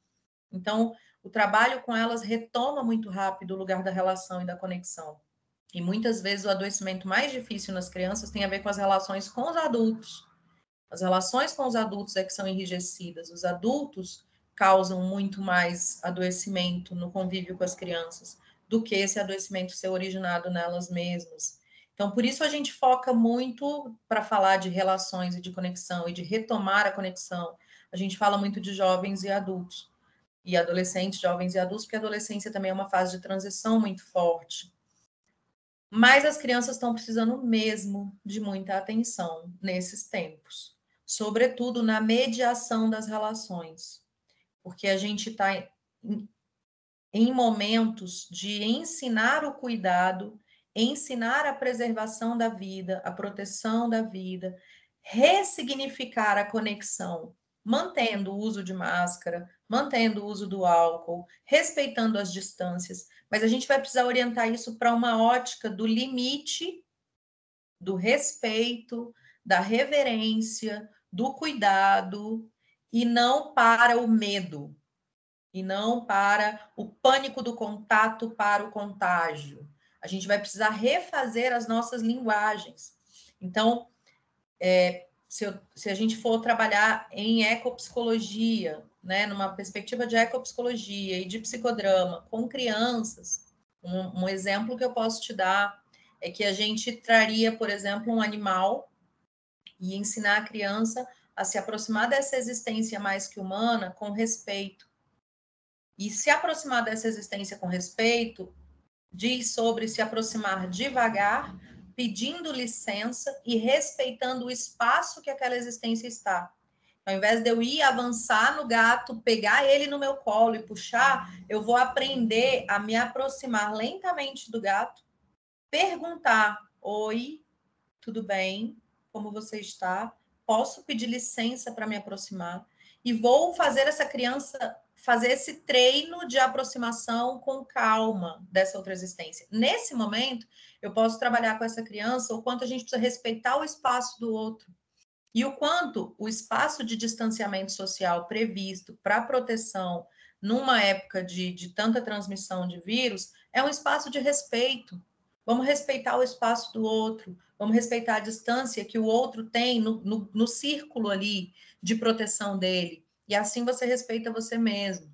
Então, o trabalho com elas retoma muito rápido o lugar da relação e da conexão. E muitas vezes o adoecimento mais difícil nas crianças tem a ver com as relações com os adultos. As relações com os adultos é que são enrijecidas. Os adultos causam muito mais adoecimento no convívio com as crianças do que esse adoecimento ser originado nelas mesmas. Então, por isso a gente foca muito para falar de relações e de conexão e de retomar a conexão. A gente fala muito de jovens e adultos e adolescentes, jovens e adultos, porque a adolescência também é uma fase de transição muito forte. Mas as crianças estão precisando mesmo de muita atenção nesses tempos, sobretudo na mediação das relações, porque a gente está em, em momentos de ensinar o cuidado, ensinar a preservação da vida, a proteção da vida, ressignificar a conexão mantendo o uso de máscara, mantendo o uso do álcool, respeitando as distâncias, mas a gente vai precisar orientar isso para uma ótica do limite, do respeito, da reverência, do cuidado e não para o medo, e não para o pânico do contato para o contágio. A gente vai precisar refazer as nossas linguagens. Então, é, se, eu, se a gente for trabalhar em ecopsicologia, né, numa perspectiva de ecopsicologia e de psicodrama com crianças, um, um exemplo que eu posso te dar é que a gente traria, por exemplo, um animal e ensinar a criança a se aproximar dessa existência mais que humana com respeito. E se aproximar dessa existência com respeito diz sobre se aproximar devagar, pedindo licença e respeitando o espaço que aquela existência está. Ao invés de eu ir avançar no gato, pegar ele no meu colo e puxar, eu vou aprender a me aproximar lentamente do gato, perguntar: Oi, tudo bem? Como você está? Posso pedir licença para me aproximar? E vou fazer essa criança fazer esse treino de aproximação com calma dessa outra existência. Nesse momento, eu posso trabalhar com essa criança o quanto a gente precisa respeitar o espaço do outro. e o quanto o espaço de distanciamento social previsto para proteção numa época de, de tanta transmissão de vírus é um espaço de respeito. Vamos respeitar o espaço do outro, vamos respeitar a distância que o outro tem no, no, no círculo ali de proteção dele. E assim você respeita você mesmo.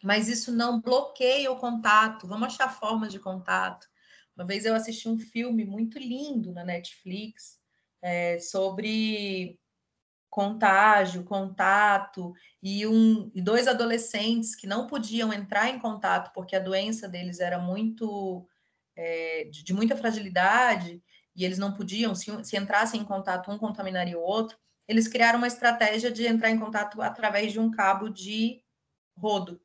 Mas isso não bloqueia o contato, vamos achar formas de contato. Uma vez eu assisti um filme muito lindo na Netflix é, sobre contágio, contato, e, um, e dois adolescentes que não podiam entrar em contato porque a doença deles era muito é, de, de, muita fragilidade e eles não podiam, se, se entrassem em contato, um contaminaria o outro. Eles criaram uma estratégia de entrar em contato através de um cabo de rodo,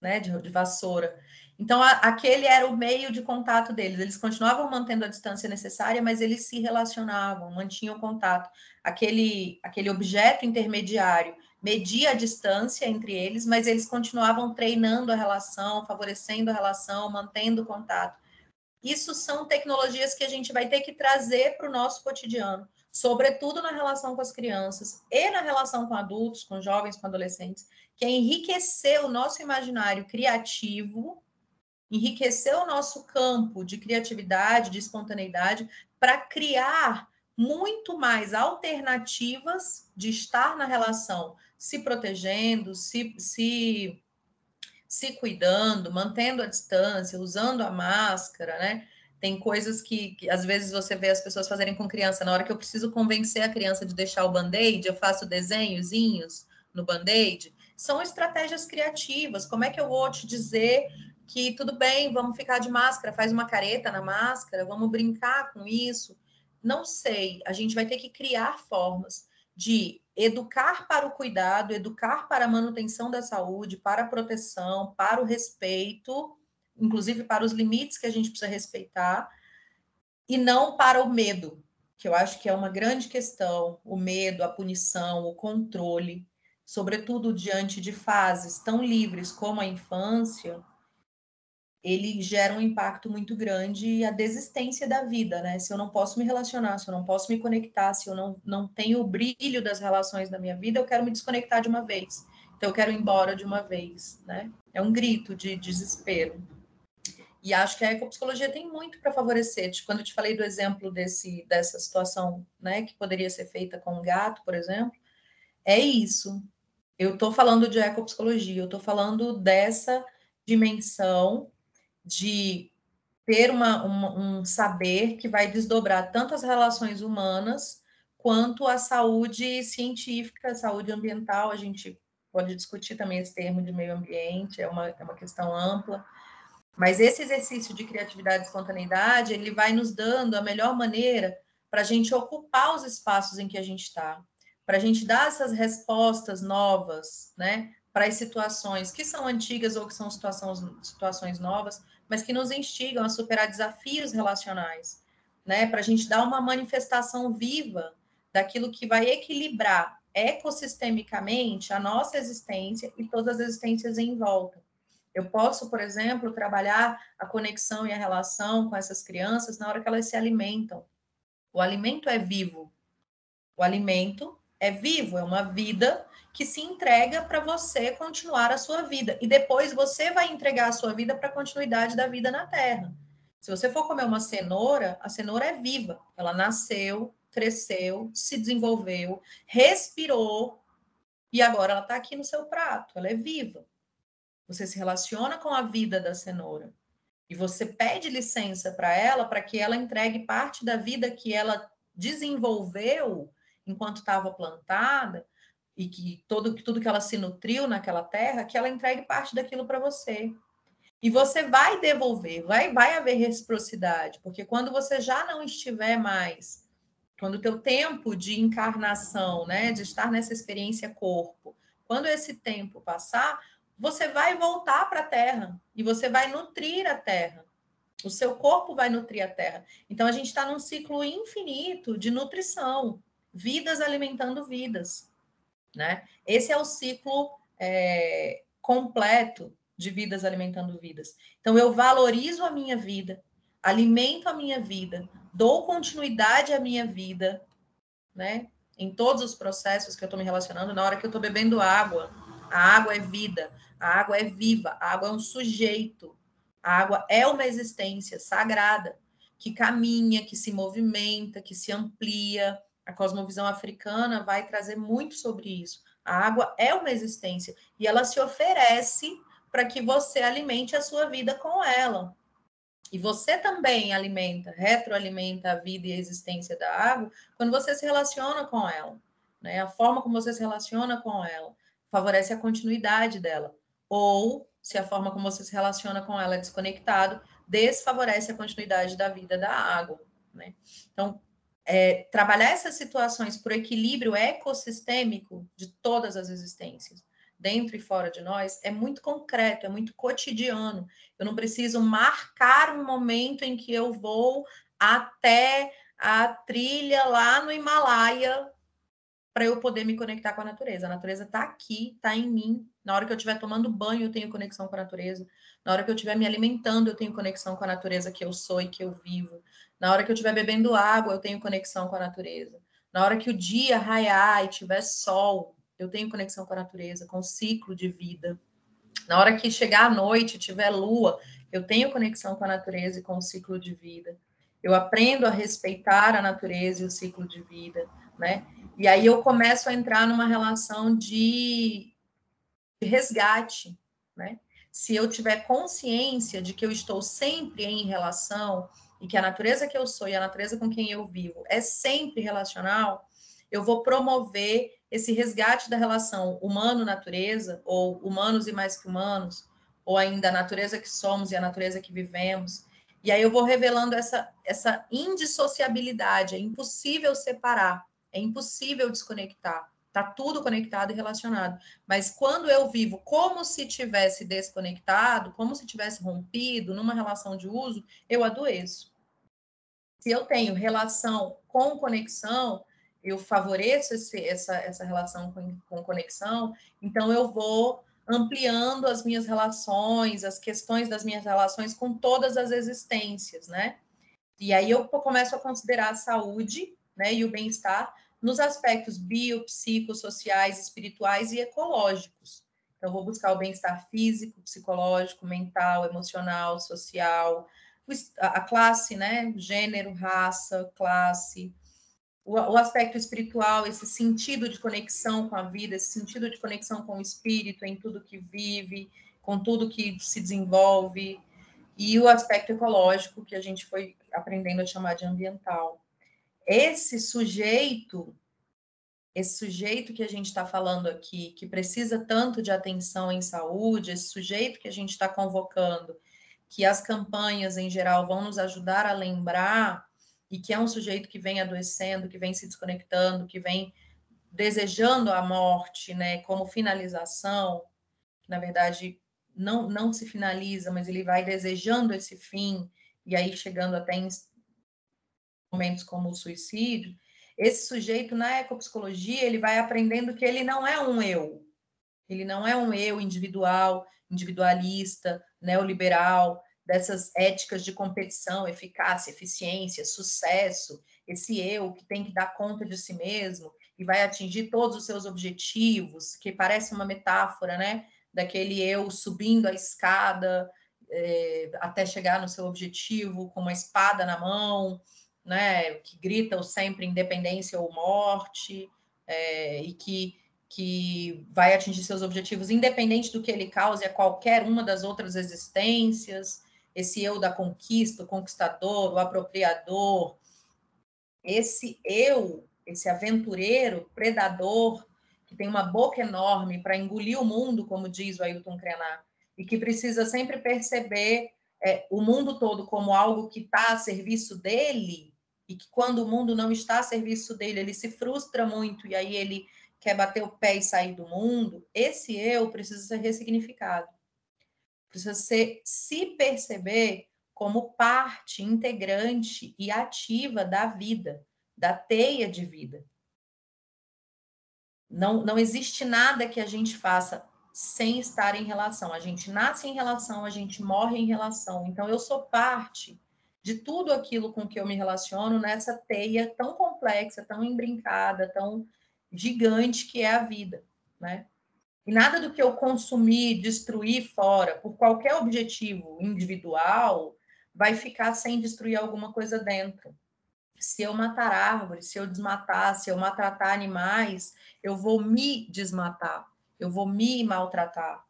né, de, de vassoura. Então, a, aquele era o meio de contato deles. Eles continuavam mantendo a distância necessária, mas eles se relacionavam, mantinham contato. Aquele, aquele objeto intermediário media a distância entre eles, mas eles continuavam treinando a relação, favorecendo a relação, mantendo contato. Isso são tecnologias que a gente vai ter que trazer para o nosso cotidiano, sobretudo na relação com as crianças e na relação com adultos, com jovens, com adolescentes, que é enriquecer o nosso imaginário criativo enriquecer o nosso campo de criatividade, de espontaneidade, para criar muito mais alternativas de estar na relação, se protegendo, se, se, se cuidando, mantendo a distância, usando a máscara, né? Tem coisas que, que, às vezes você vê as pessoas fazerem com criança. Na hora que eu preciso convencer a criança de deixar o band-aid, eu faço desenhozinhos no band-aid. São estratégias criativas. Como é que eu vou te dizer que tudo bem, vamos ficar de máscara, faz uma careta na máscara, vamos brincar com isso. Não sei, a gente vai ter que criar formas de educar para o cuidado, educar para a manutenção da saúde, para a proteção, para o respeito, inclusive para os limites que a gente precisa respeitar, e não para o medo, que eu acho que é uma grande questão, o medo, a punição, o controle, sobretudo diante de fases tão livres como a infância, ele gera um impacto muito grande e a desistência da vida, né? Se eu não posso me relacionar, se eu não posso me conectar, se eu não, não tenho o brilho das relações na minha vida, eu quero me desconectar de uma vez. Então, eu quero ir embora de uma vez, né? É um grito de desespero. E acho que a ecopsicologia tem muito para favorecer. Quando eu te falei do exemplo desse, dessa situação, né, que poderia ser feita com um gato, por exemplo, é isso. Eu estou falando de ecopsicologia, eu estou falando dessa dimensão de ter uma, uma, um saber que vai desdobrar tanto as relações humanas quanto a saúde científica, saúde ambiental. A gente pode discutir também esse termo de meio ambiente, é uma, é uma questão ampla. Mas esse exercício de criatividade e espontaneidade, ele vai nos dando a melhor maneira para a gente ocupar os espaços em que a gente está, para a gente dar essas respostas novas, né, para as situações que são antigas ou que são situações, situações novas, mas que nos instigam a superar desafios relacionais, né? Para a gente dar uma manifestação viva daquilo que vai equilibrar ecossistemicamente a nossa existência e todas as existências em volta. Eu posso, por exemplo, trabalhar a conexão e a relação com essas crianças na hora que elas se alimentam. O alimento é vivo. O alimento é vivo, é uma vida que se entrega para você continuar a sua vida. E depois você vai entregar a sua vida para a continuidade da vida na Terra. Se você for comer uma cenoura, a cenoura é viva. Ela nasceu, cresceu, se desenvolveu, respirou e agora ela está aqui no seu prato. Ela é viva. Você se relaciona com a vida da cenoura. E você pede licença para ela para que ela entregue parte da vida que ela desenvolveu enquanto estava plantada e que todo, tudo que ela se nutriu naquela terra, que ela entregue parte daquilo para você. E você vai devolver, vai, vai haver reciprocidade, porque quando você já não estiver mais, quando o teu tempo de encarnação, né, de estar nessa experiência corpo, quando esse tempo passar, você vai voltar para a Terra e você vai nutrir a Terra. O seu corpo vai nutrir a Terra. Então a gente está num ciclo infinito de nutrição, vidas alimentando vidas. Né? Esse é o ciclo é, completo de vidas alimentando vidas. Então, eu valorizo a minha vida, alimento a minha vida, dou continuidade à minha vida, né? em todos os processos que eu estou me relacionando, na hora que eu estou bebendo água. A água é vida, a água é viva, a água é um sujeito, a água é uma existência sagrada que caminha, que se movimenta, que se amplia. A cosmovisão africana vai trazer muito sobre isso. A água é uma existência e ela se oferece para que você alimente a sua vida com ela. E você também alimenta, retroalimenta a vida e a existência da água quando você se relaciona com ela. Né? A forma como você se relaciona com ela favorece a continuidade dela. Ou, se a forma como você se relaciona com ela é desconectado, desfavorece a continuidade da vida da água. Né? Então, é, trabalhar essas situações por equilíbrio ecossistêmico de todas as existências dentro e fora de nós, é muito concreto, é muito cotidiano. Eu não preciso marcar um momento em que eu vou até a trilha lá no Himalaia para eu poder me conectar com a natureza. A natureza está aqui, está em mim. Na hora que eu estiver tomando banho, eu tenho conexão com a natureza. Na hora que eu estiver me alimentando, eu tenho conexão com a natureza que eu sou e que eu vivo. Na hora que eu estiver bebendo água, eu tenho conexão com a natureza. Na hora que o dia raiar e tiver sol, eu tenho conexão com a natureza, com o ciclo de vida. Na hora que chegar a noite, tiver lua, eu tenho conexão com a natureza e com o ciclo de vida. Eu aprendo a respeitar a natureza e o ciclo de vida, né? E aí eu começo a entrar numa relação de, de resgate, né? Se eu tiver consciência de que eu estou sempre em relação e que a natureza que eu sou e a natureza com quem eu vivo é sempre relacional, eu vou promover esse resgate da relação humano-natureza, ou humanos e mais que humanos, ou ainda a natureza que somos e a natureza que vivemos. E aí eu vou revelando essa, essa indissociabilidade, é impossível separar, é impossível desconectar. Está tudo conectado e relacionado. Mas quando eu vivo como se tivesse desconectado, como se tivesse rompido numa relação de uso, eu adoeço. Se eu tenho relação com conexão, eu favoreço esse, essa, essa relação com, com conexão, então eu vou ampliando as minhas relações, as questões das minhas relações com todas as existências, né? E aí eu começo a considerar a saúde, né, e o bem-estar nos aspectos biopsicossociais, espirituais e ecológicos. Então, vou buscar o bem-estar físico, psicológico, mental, emocional, social, a classe, né, gênero, raça, classe, o, aspecto espiritual, esse sentido de conexão com a vida, esse sentido de conexão com o espírito, em tudo que vive, com tudo que se desenvolve, e o aspecto ecológico, que a gente foi aprendendo a chamar de ambiental. Esse sujeito, esse sujeito que a gente está falando aqui, que precisa tanto de atenção em saúde, esse sujeito que a gente está convocando, que as campanhas em geral vão nos ajudar a lembrar e que é um sujeito que vem adoecendo, que vem se desconectando, que vem desejando a morte, né, como finalização, que na verdade não, não se finaliza, mas ele vai desejando esse fim, e aí chegando até em momentos como o suicídio, esse sujeito na ecopsicologia, ele vai aprendendo que ele não é um eu, ele não é um eu individual, individualista, neoliberal, dessas éticas de competição, eficácia, eficiência, sucesso, esse eu que tem que dar conta de si mesmo e vai atingir todos os seus objetivos, que parece uma metáfora, né? Daquele eu subindo a escada é, até chegar no seu objetivo com uma espada na mão, né? Que grita sempre independência ou morte, é, e que que vai atingir seus objetivos independente do que ele cause a qualquer uma das outras existências, esse eu da conquista, o conquistador, o apropriador, esse eu, esse aventureiro, predador, que tem uma boca enorme para engolir o mundo, como diz o Ailton Krenar, e que precisa sempre perceber é, o mundo todo como algo que está a serviço dele, e que quando o mundo não está a serviço dele, ele se frustra muito e aí ele quer bater o pé e sair do mundo, esse eu precisa ser ressignificado precisa ser, se perceber como parte integrante e ativa da vida, da teia de vida. Não, não existe nada que a gente faça sem estar em relação. A gente nasce em relação, a gente morre em relação. Então, eu sou parte de tudo aquilo com que eu me relaciono nessa teia tão complexa, tão embrincada, tão gigante que é a vida, né? E nada do que eu consumir, destruir fora, por qualquer objetivo individual, vai ficar sem destruir alguma coisa dentro. Se eu matar árvores, se eu desmatar, se eu maltratar animais, eu vou me desmatar, eu vou me maltratar.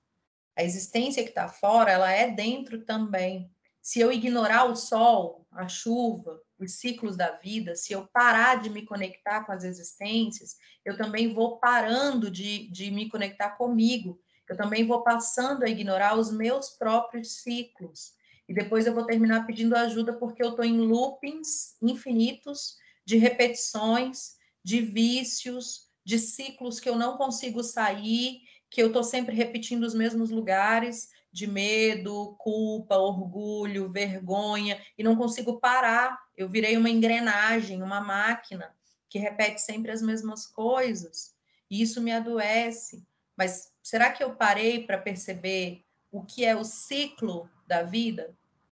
A existência que está fora, ela é dentro também. Se eu ignorar o sol, a chuva, os ciclos da vida, se eu parar de me conectar com as existências, eu também vou parando de, de me conectar comigo. Eu também vou passando a ignorar os meus próprios ciclos. E depois eu vou terminar pedindo ajuda porque eu estou em loopings infinitos de repetições, de vícios, de ciclos que eu não consigo sair, que eu estou sempre repetindo os mesmos lugares de medo, culpa, orgulho, vergonha, e não consigo parar. Eu virei uma engrenagem, uma máquina que repete sempre as mesmas coisas, e isso me adoece. Mas será que eu parei para perceber o que é o ciclo da vida?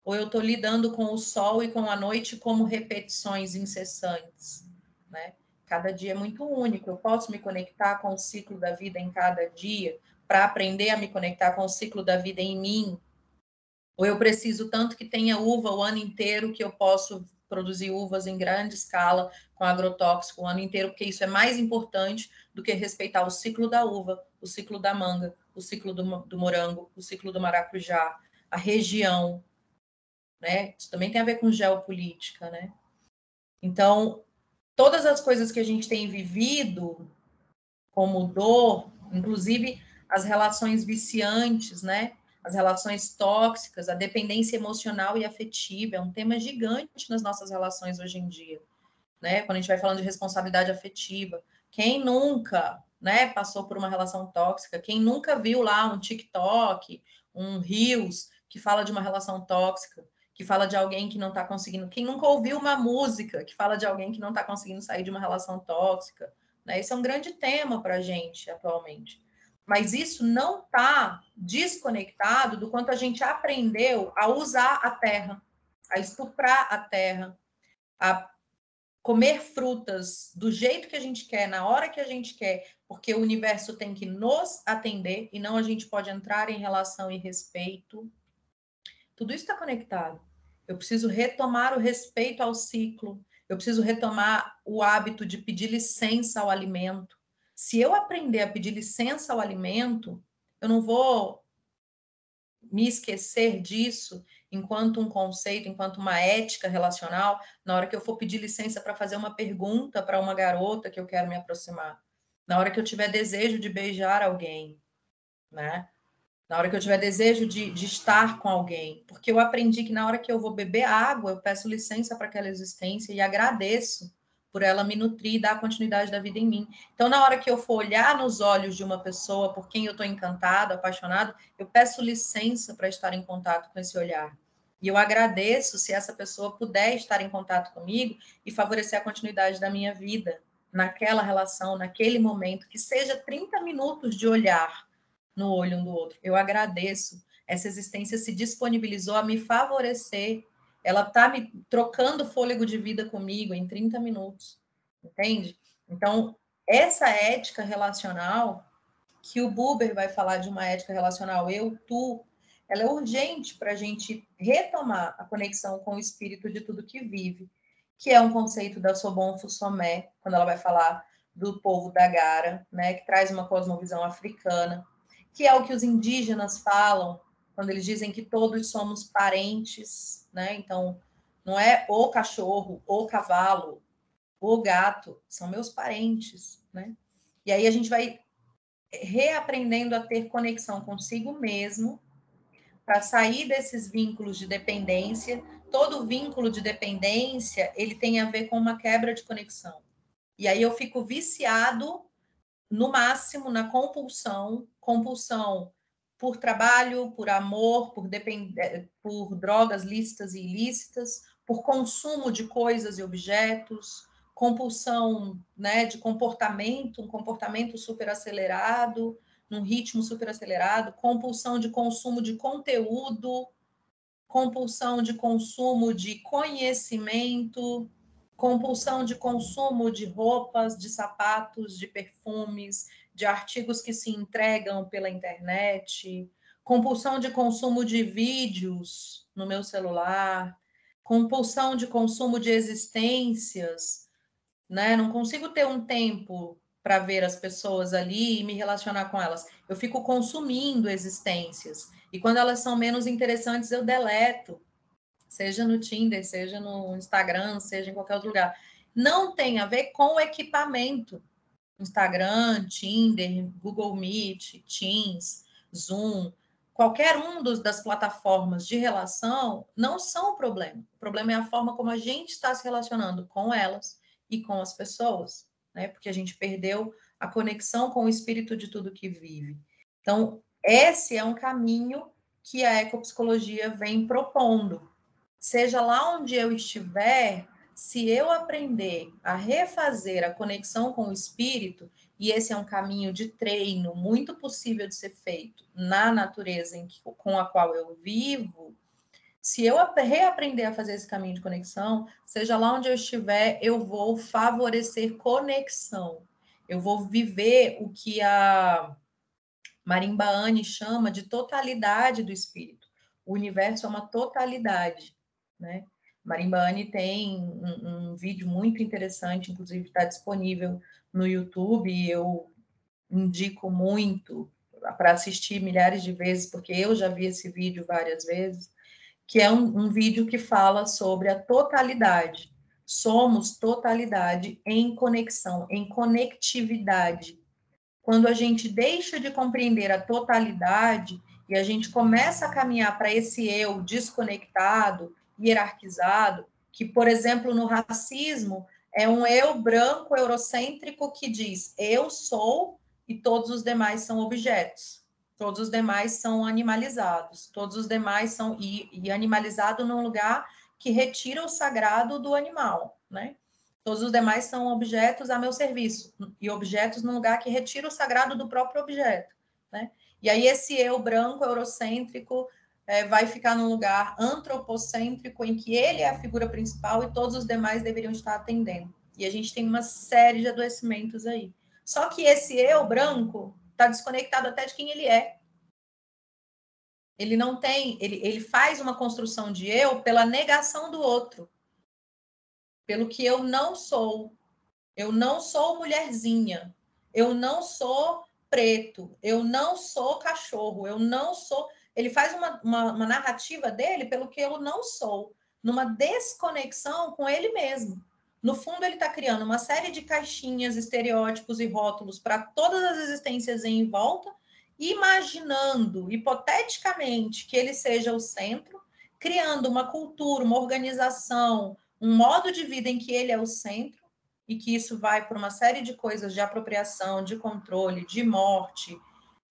Ou eu estou lidando com o sol e com a noite como repetições incessantes, né? Cada dia é muito único. Eu posso me conectar com o ciclo da vida em cada dia, para aprender a me conectar com o ciclo da vida em mim? Ou eu preciso tanto que tenha uva o ano inteiro que eu posso produzir uvas em grande escala com agrotóxico o ano inteiro, porque isso é mais importante do que respeitar o ciclo da uva, o ciclo da manga, o ciclo do, do morango, o ciclo do maracujá, a região, né? Isso também tem a ver com geopolítica, né? Então, todas as coisas que a gente tem vivido como dor, inclusive as relações viciantes, né? As relações tóxicas, a dependência emocional e afetiva, é um tema gigante nas nossas relações hoje em dia, né? Quando a gente vai falando de responsabilidade afetiva, quem nunca, né, passou por uma relação tóxica? Quem nunca viu lá um TikTok, um Reels que fala de uma relação tóxica? que fala de alguém que não está conseguindo. Quem nunca ouviu uma música que fala de alguém que não está conseguindo sair de uma relação tóxica? Né? Esse é um grande tema para a gente atualmente. Mas isso não está desconectado do quanto a gente aprendeu a usar a terra, a estuprar a terra, a comer frutas do jeito que a gente quer, na hora que a gente quer, porque o universo tem que nos atender e não a gente pode entrar em relação e respeito. Tudo isso está conectado. Eu preciso retomar o respeito ao ciclo, eu preciso retomar o hábito de pedir licença ao alimento, se eu aprender a pedir licença ao alimento, eu não vou me esquecer disso enquanto um conceito, enquanto uma ética relacional, na hora que eu for pedir licença para fazer uma pergunta para uma garota que eu quero me aproximar, na hora que eu tiver desejo de beijar alguém, né? Na hora que eu tiver desejo de, de estar com alguém, porque eu aprendi que na hora que eu vou beber água, eu peço licença para aquela existência e agradeço por ela me nutrir e dar continuidade da vida em mim. Então, na hora que eu for olhar nos olhos de uma pessoa por quem eu estou encantado, apaixonado, eu peço licença para estar em contato com esse olhar. E eu agradeço se essa pessoa puder estar em contato comigo e favorecer a continuidade da minha vida naquela relação, naquele momento, que seja 30 minutos de olhar no olho um do outro. Eu agradeço. Essa existência se disponibilizou a me favorecer ela está me trocando fôlego de vida comigo em 30 minutos, entende? Então, essa ética relacional, que o Buber vai falar de uma ética relacional eu, tu, ela é urgente para a gente retomar a conexão com o espírito de tudo que vive, que é um conceito da Sobon Fussomé, quando ela vai falar do povo da Gara, né, que traz uma cosmovisão africana, que é o que os indígenas falam quando eles dizem que todos somos parentes, né? Então, não é o cachorro, o cavalo, o gato, são meus parentes, né? E aí a gente vai reaprendendo a ter conexão consigo mesmo para sair desses vínculos de dependência. Todo vínculo de dependência, ele tem a ver com uma quebra de conexão. E aí eu fico viciado no máximo na compulsão, compulsão por trabalho, por amor, por, depend... Eh, por drogas lícitas e ilícitas, por consumo de coisas e objetos, compulsão né, de comportamento, um comportamento super acelerado, num ritmo super acelerado, compulsão de consumo de conteúdo, compulsão de consumo de conhecimento, compulsão de consumo de roupas, de sapatos, de perfumes, de artigos que se entregam pela internet, compulsão de consumo de vídeos no meu celular, compulsão de consumo de existências, né? Não consigo ter um tempo para ver as pessoas ali e me relacionar com elas. Eu fico consumindo existências. E quando elas são menos interessantes, eu deleto. Seja no Tinder, seja no Instagram, seja em qualquer outro lugar. Não tem a ver com o equipamento. Instagram, Tinder, Google Meet, Teams, Zoom, qualquer um dos, das plataformas de relação não são o problema. O problema é a forma como a gente está se relacionando com elas e com as pessoas, né? Porque a gente perdeu a conexão com o espírito de tudo que vive. Então, esse é um caminho que a ecopsicologia vem propondo. Seja lá onde eu estiver, se eu aprender a refazer a conexão com o espírito, e esse é um caminho de treino muito possível de ser feito na natureza que, com a qual eu vivo, se eu reaprender a fazer esse caminho de conexão, seja lá onde eu estiver, eu vou favorecer conexão. Eu vou viver o que a Marimba Anne chama de totalidade do espírito. O universo é uma totalidade, né? Marimbani tem um, um, vídeo muito interessante, inclusive está disponível no YouTube, eu indico muito para assistir milhares de vezes, porque eu já vi esse vídeo várias vezes, que é um, um vídeo que fala sobre a totalidade. Somos totalidade em conexão, em conectividade. Quando a gente deixa de compreender a totalidade e a gente começa a caminhar para esse eu desconectado, hierarquizado, que, por exemplo, no racismo, é um eu branco eurocêntrico que diz eu sou e todos os demais são objetos. Todos os demais são animalizados. Todos os demais são. E, e animalizado num lugar que retira o sagrado do animal, né? Todos os demais são objetos a meu serviço. E objetos num lugar que retira o sagrado do próprio objeto, né? E aí esse eu branco eurocêntrico é, vai ficar num lugar antropocêntrico em que ele é a figura principal e todos os demais deveriam estar atendendo. E a gente tem uma série de adoecimentos aí. Só que esse eu branco está desconectado até de quem ele é. Ele não tem, ele, ele faz uma construção de eu pela negação do outro, pelo que eu não sou. Eu não sou mulherzinha. Eu não sou preto. Eu não sou cachorro. Eu não sou ele faz uma, uma, uma narrativa dele pelo que eu não sou, numa desconexão com ele mesmo. No fundo, ele está criando uma série de caixinhas, estereótipos e rótulos para todas as existências em volta, imaginando, hipoteticamente, que ele seja o centro, criando uma cultura, uma organização, um modo de vida em que ele é o centro, e que isso vai por uma série de coisas de apropriação, de controle, de morte,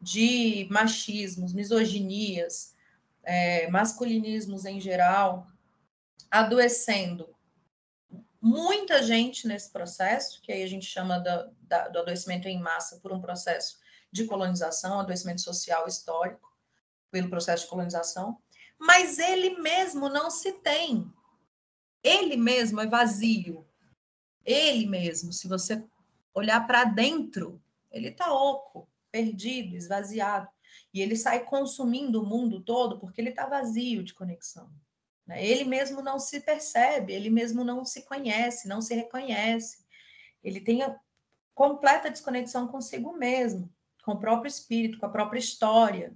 de machismos, misoginias, é, masculinismos em geral, adoecendo muita gente nesse processo, que aí a gente chama da, do adoecimento em massa por um processo de colonização, adoecimento social histórico, pelo processo de colonização, mas ele mesmo não se tem. Ele mesmo é vazio. Ele mesmo, se você olhar para dentro, ele está oco perdido, esvaziado. E ele sai consumindo o mundo todo porque ele está vazio de conexão. Né? Ele mesmo não se percebe, ele mesmo não se conhece, não se reconhece. Ele tem a completa desconexão consigo mesmo, com o próprio espírito, com a própria história.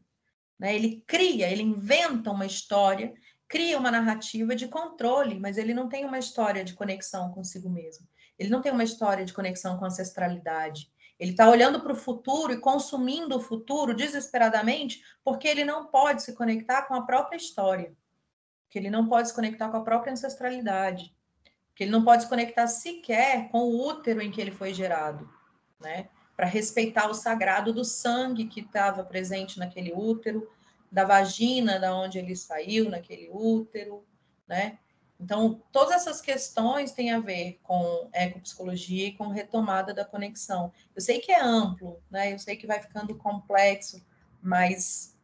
Né? Ele cria, ele inventa uma história, cria uma narrativa de controle, mas ele não tem uma história de conexão consigo mesmo. Ele não tem uma história de conexão com a ancestralidade. Ele está olhando para o futuro e consumindo o futuro desesperadamente porque ele não pode se conectar com a própria história, que ele não pode se conectar com a própria ancestralidade, que ele não pode se conectar sequer com o útero em que ele foi gerado, né? Para respeitar o sagrado do sangue que estava presente naquele útero, da vagina da onde ele saiu naquele útero, né? Então, todas essas questões têm a ver com ecopsicologia e com retomada da conexão. Eu sei que é amplo, né? Eu sei que vai ficando complexo, mas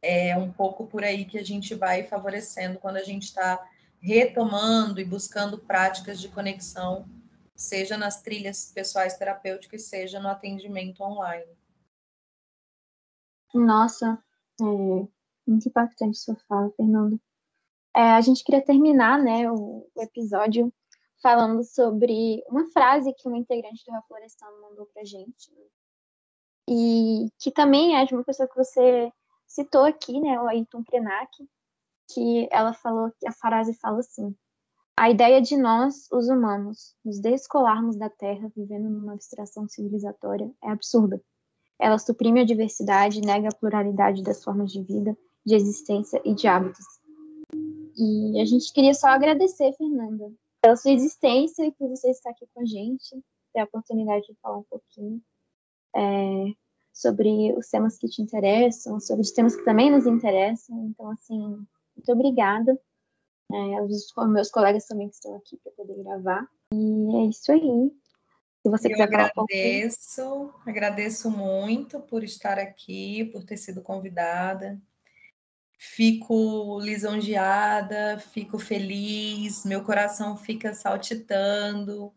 é um pouco por aí que a gente vai favorecendo quando a gente está retomando e buscando práticas de conexão, seja nas trilhas pessoais terapêuticas, seja no atendimento online. Nossa, é muito impactante sua fala, Fernando. É, a gente queria terminar né, o, o, episódio falando sobre uma frase que uma integrante do Reflorestando mandou para gente. Né? E que também é de uma pessoa que você citou aqui, né, o Ayrton Krenak, que ela falou que a frase fala assim: a ideia de nós, os humanos, nos descolarmos da Terra vivendo numa abstração civilizatória é absurda. Ela suprime a diversidade, nega a pluralidade das formas de vida, de existência e de hábitos. E a gente queria só agradecer, Fernanda, pela sua existência e por você estar aqui com a gente, ter a oportunidade de falar um pouquinho é, sobre os temas que te interessam, sobre os temas que também nos interessam. Então, assim, muito obrigada. É, os meus colegas também que estão aqui para poder gravar. E é isso aí. Se você Eu quiser agradeço, falar um agradeço muito por estar aqui, por ter sido convidada. Fico lisonjeada, fico feliz, meu coração fica saltitando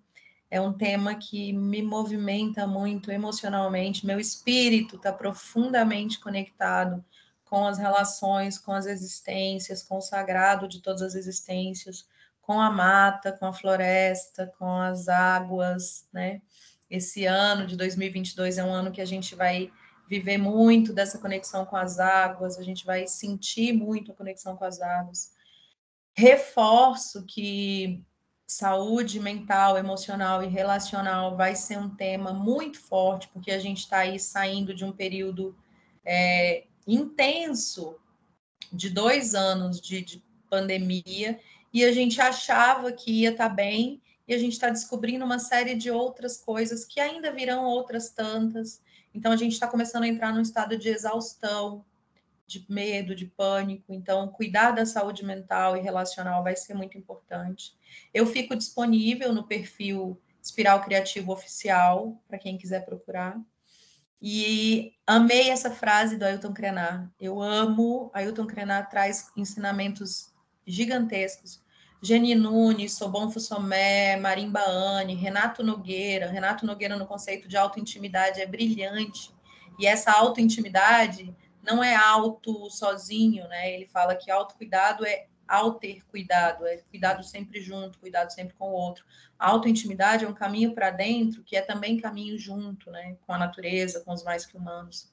é um tema que me movimenta muito emocionalmente. Meu espírito está profundamente conectado com as relações, com as existências, com o sagrado de todas as existências, com a mata, com a floresta, com as águas, né? Esse ano de 2022 é um ano que a gente vai viver muito dessa conexão com as águas, a gente vai sentir muito a conexão com as águas. Reforço que saúde mental, emocional e relacional vai ser um tema muito forte, porque a gente está aí saindo de um período é, intenso de dois anos de, de, pandemia e a gente achava que ia estar tá bem e a gente está descobrindo uma série de outras coisas que ainda virão outras tantas. Então a gente está começando a entrar num estado de exaustão, de medo, de pânico. Então, cuidar da saúde mental e relacional vai ser muito importante. Eu fico disponível no perfil Espiral Criativo Oficial, para quem quiser procurar. E amei essa frase do Ailton Krenar. Eu amo. Ailton Krenar traz ensinamentos gigantescos. Geni Nunes, Sobon Fussomé, Marimba Anne, Renato Nogueira. Renato Nogueira no conceito de autointimidade é brilhante. E essa autointimidade não é auto sozinho, né? Ele fala que autocuidado é ao ter cuidado, é cuidado sempre junto, cuidado sempre com o outro. A autointimidade é um caminho para dentro que é também caminho junto, né? Com a natureza, com os mais que humanos.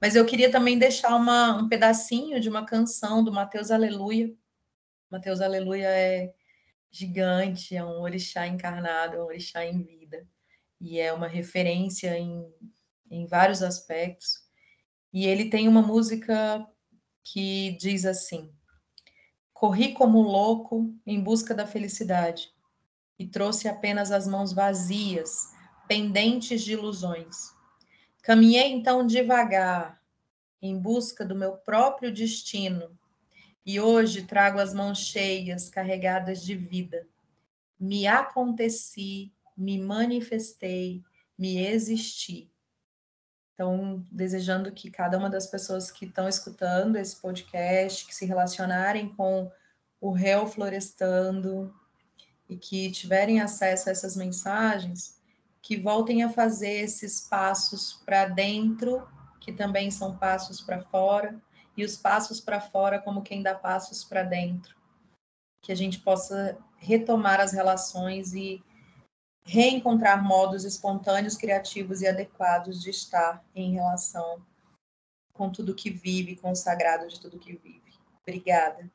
Mas eu queria também deixar uma, um pedacinho de uma canção do Mateus Aleluia. Mateus Aleluia é gigante, é um orixá encarnado, é um orixá em vida. E é uma referência em, em vários aspectos. E ele tem uma música que diz assim: Corri como louco em busca da felicidade e trouxe apenas as mãos vazias, pendentes de ilusões. Caminhei então devagar em busca do meu próprio destino e hoje trago as mãos cheias, carregadas de vida. Me aconteci, me manifestei, me existi. Então, desejando que cada uma das pessoas que estão escutando esse podcast, que se relacionarem com o réu florestando e que tiverem acesso a essas mensagens, que voltem a fazer esses passos para dentro, que também são passos para fora, e os passos para fora como quem dá passos para dentro. Que a gente possa retomar as relações e reencontrar modos espontâneos, criativos e adequados de estar em relação com tudo que vive, com o sagrado de tudo que vive. Obrigada.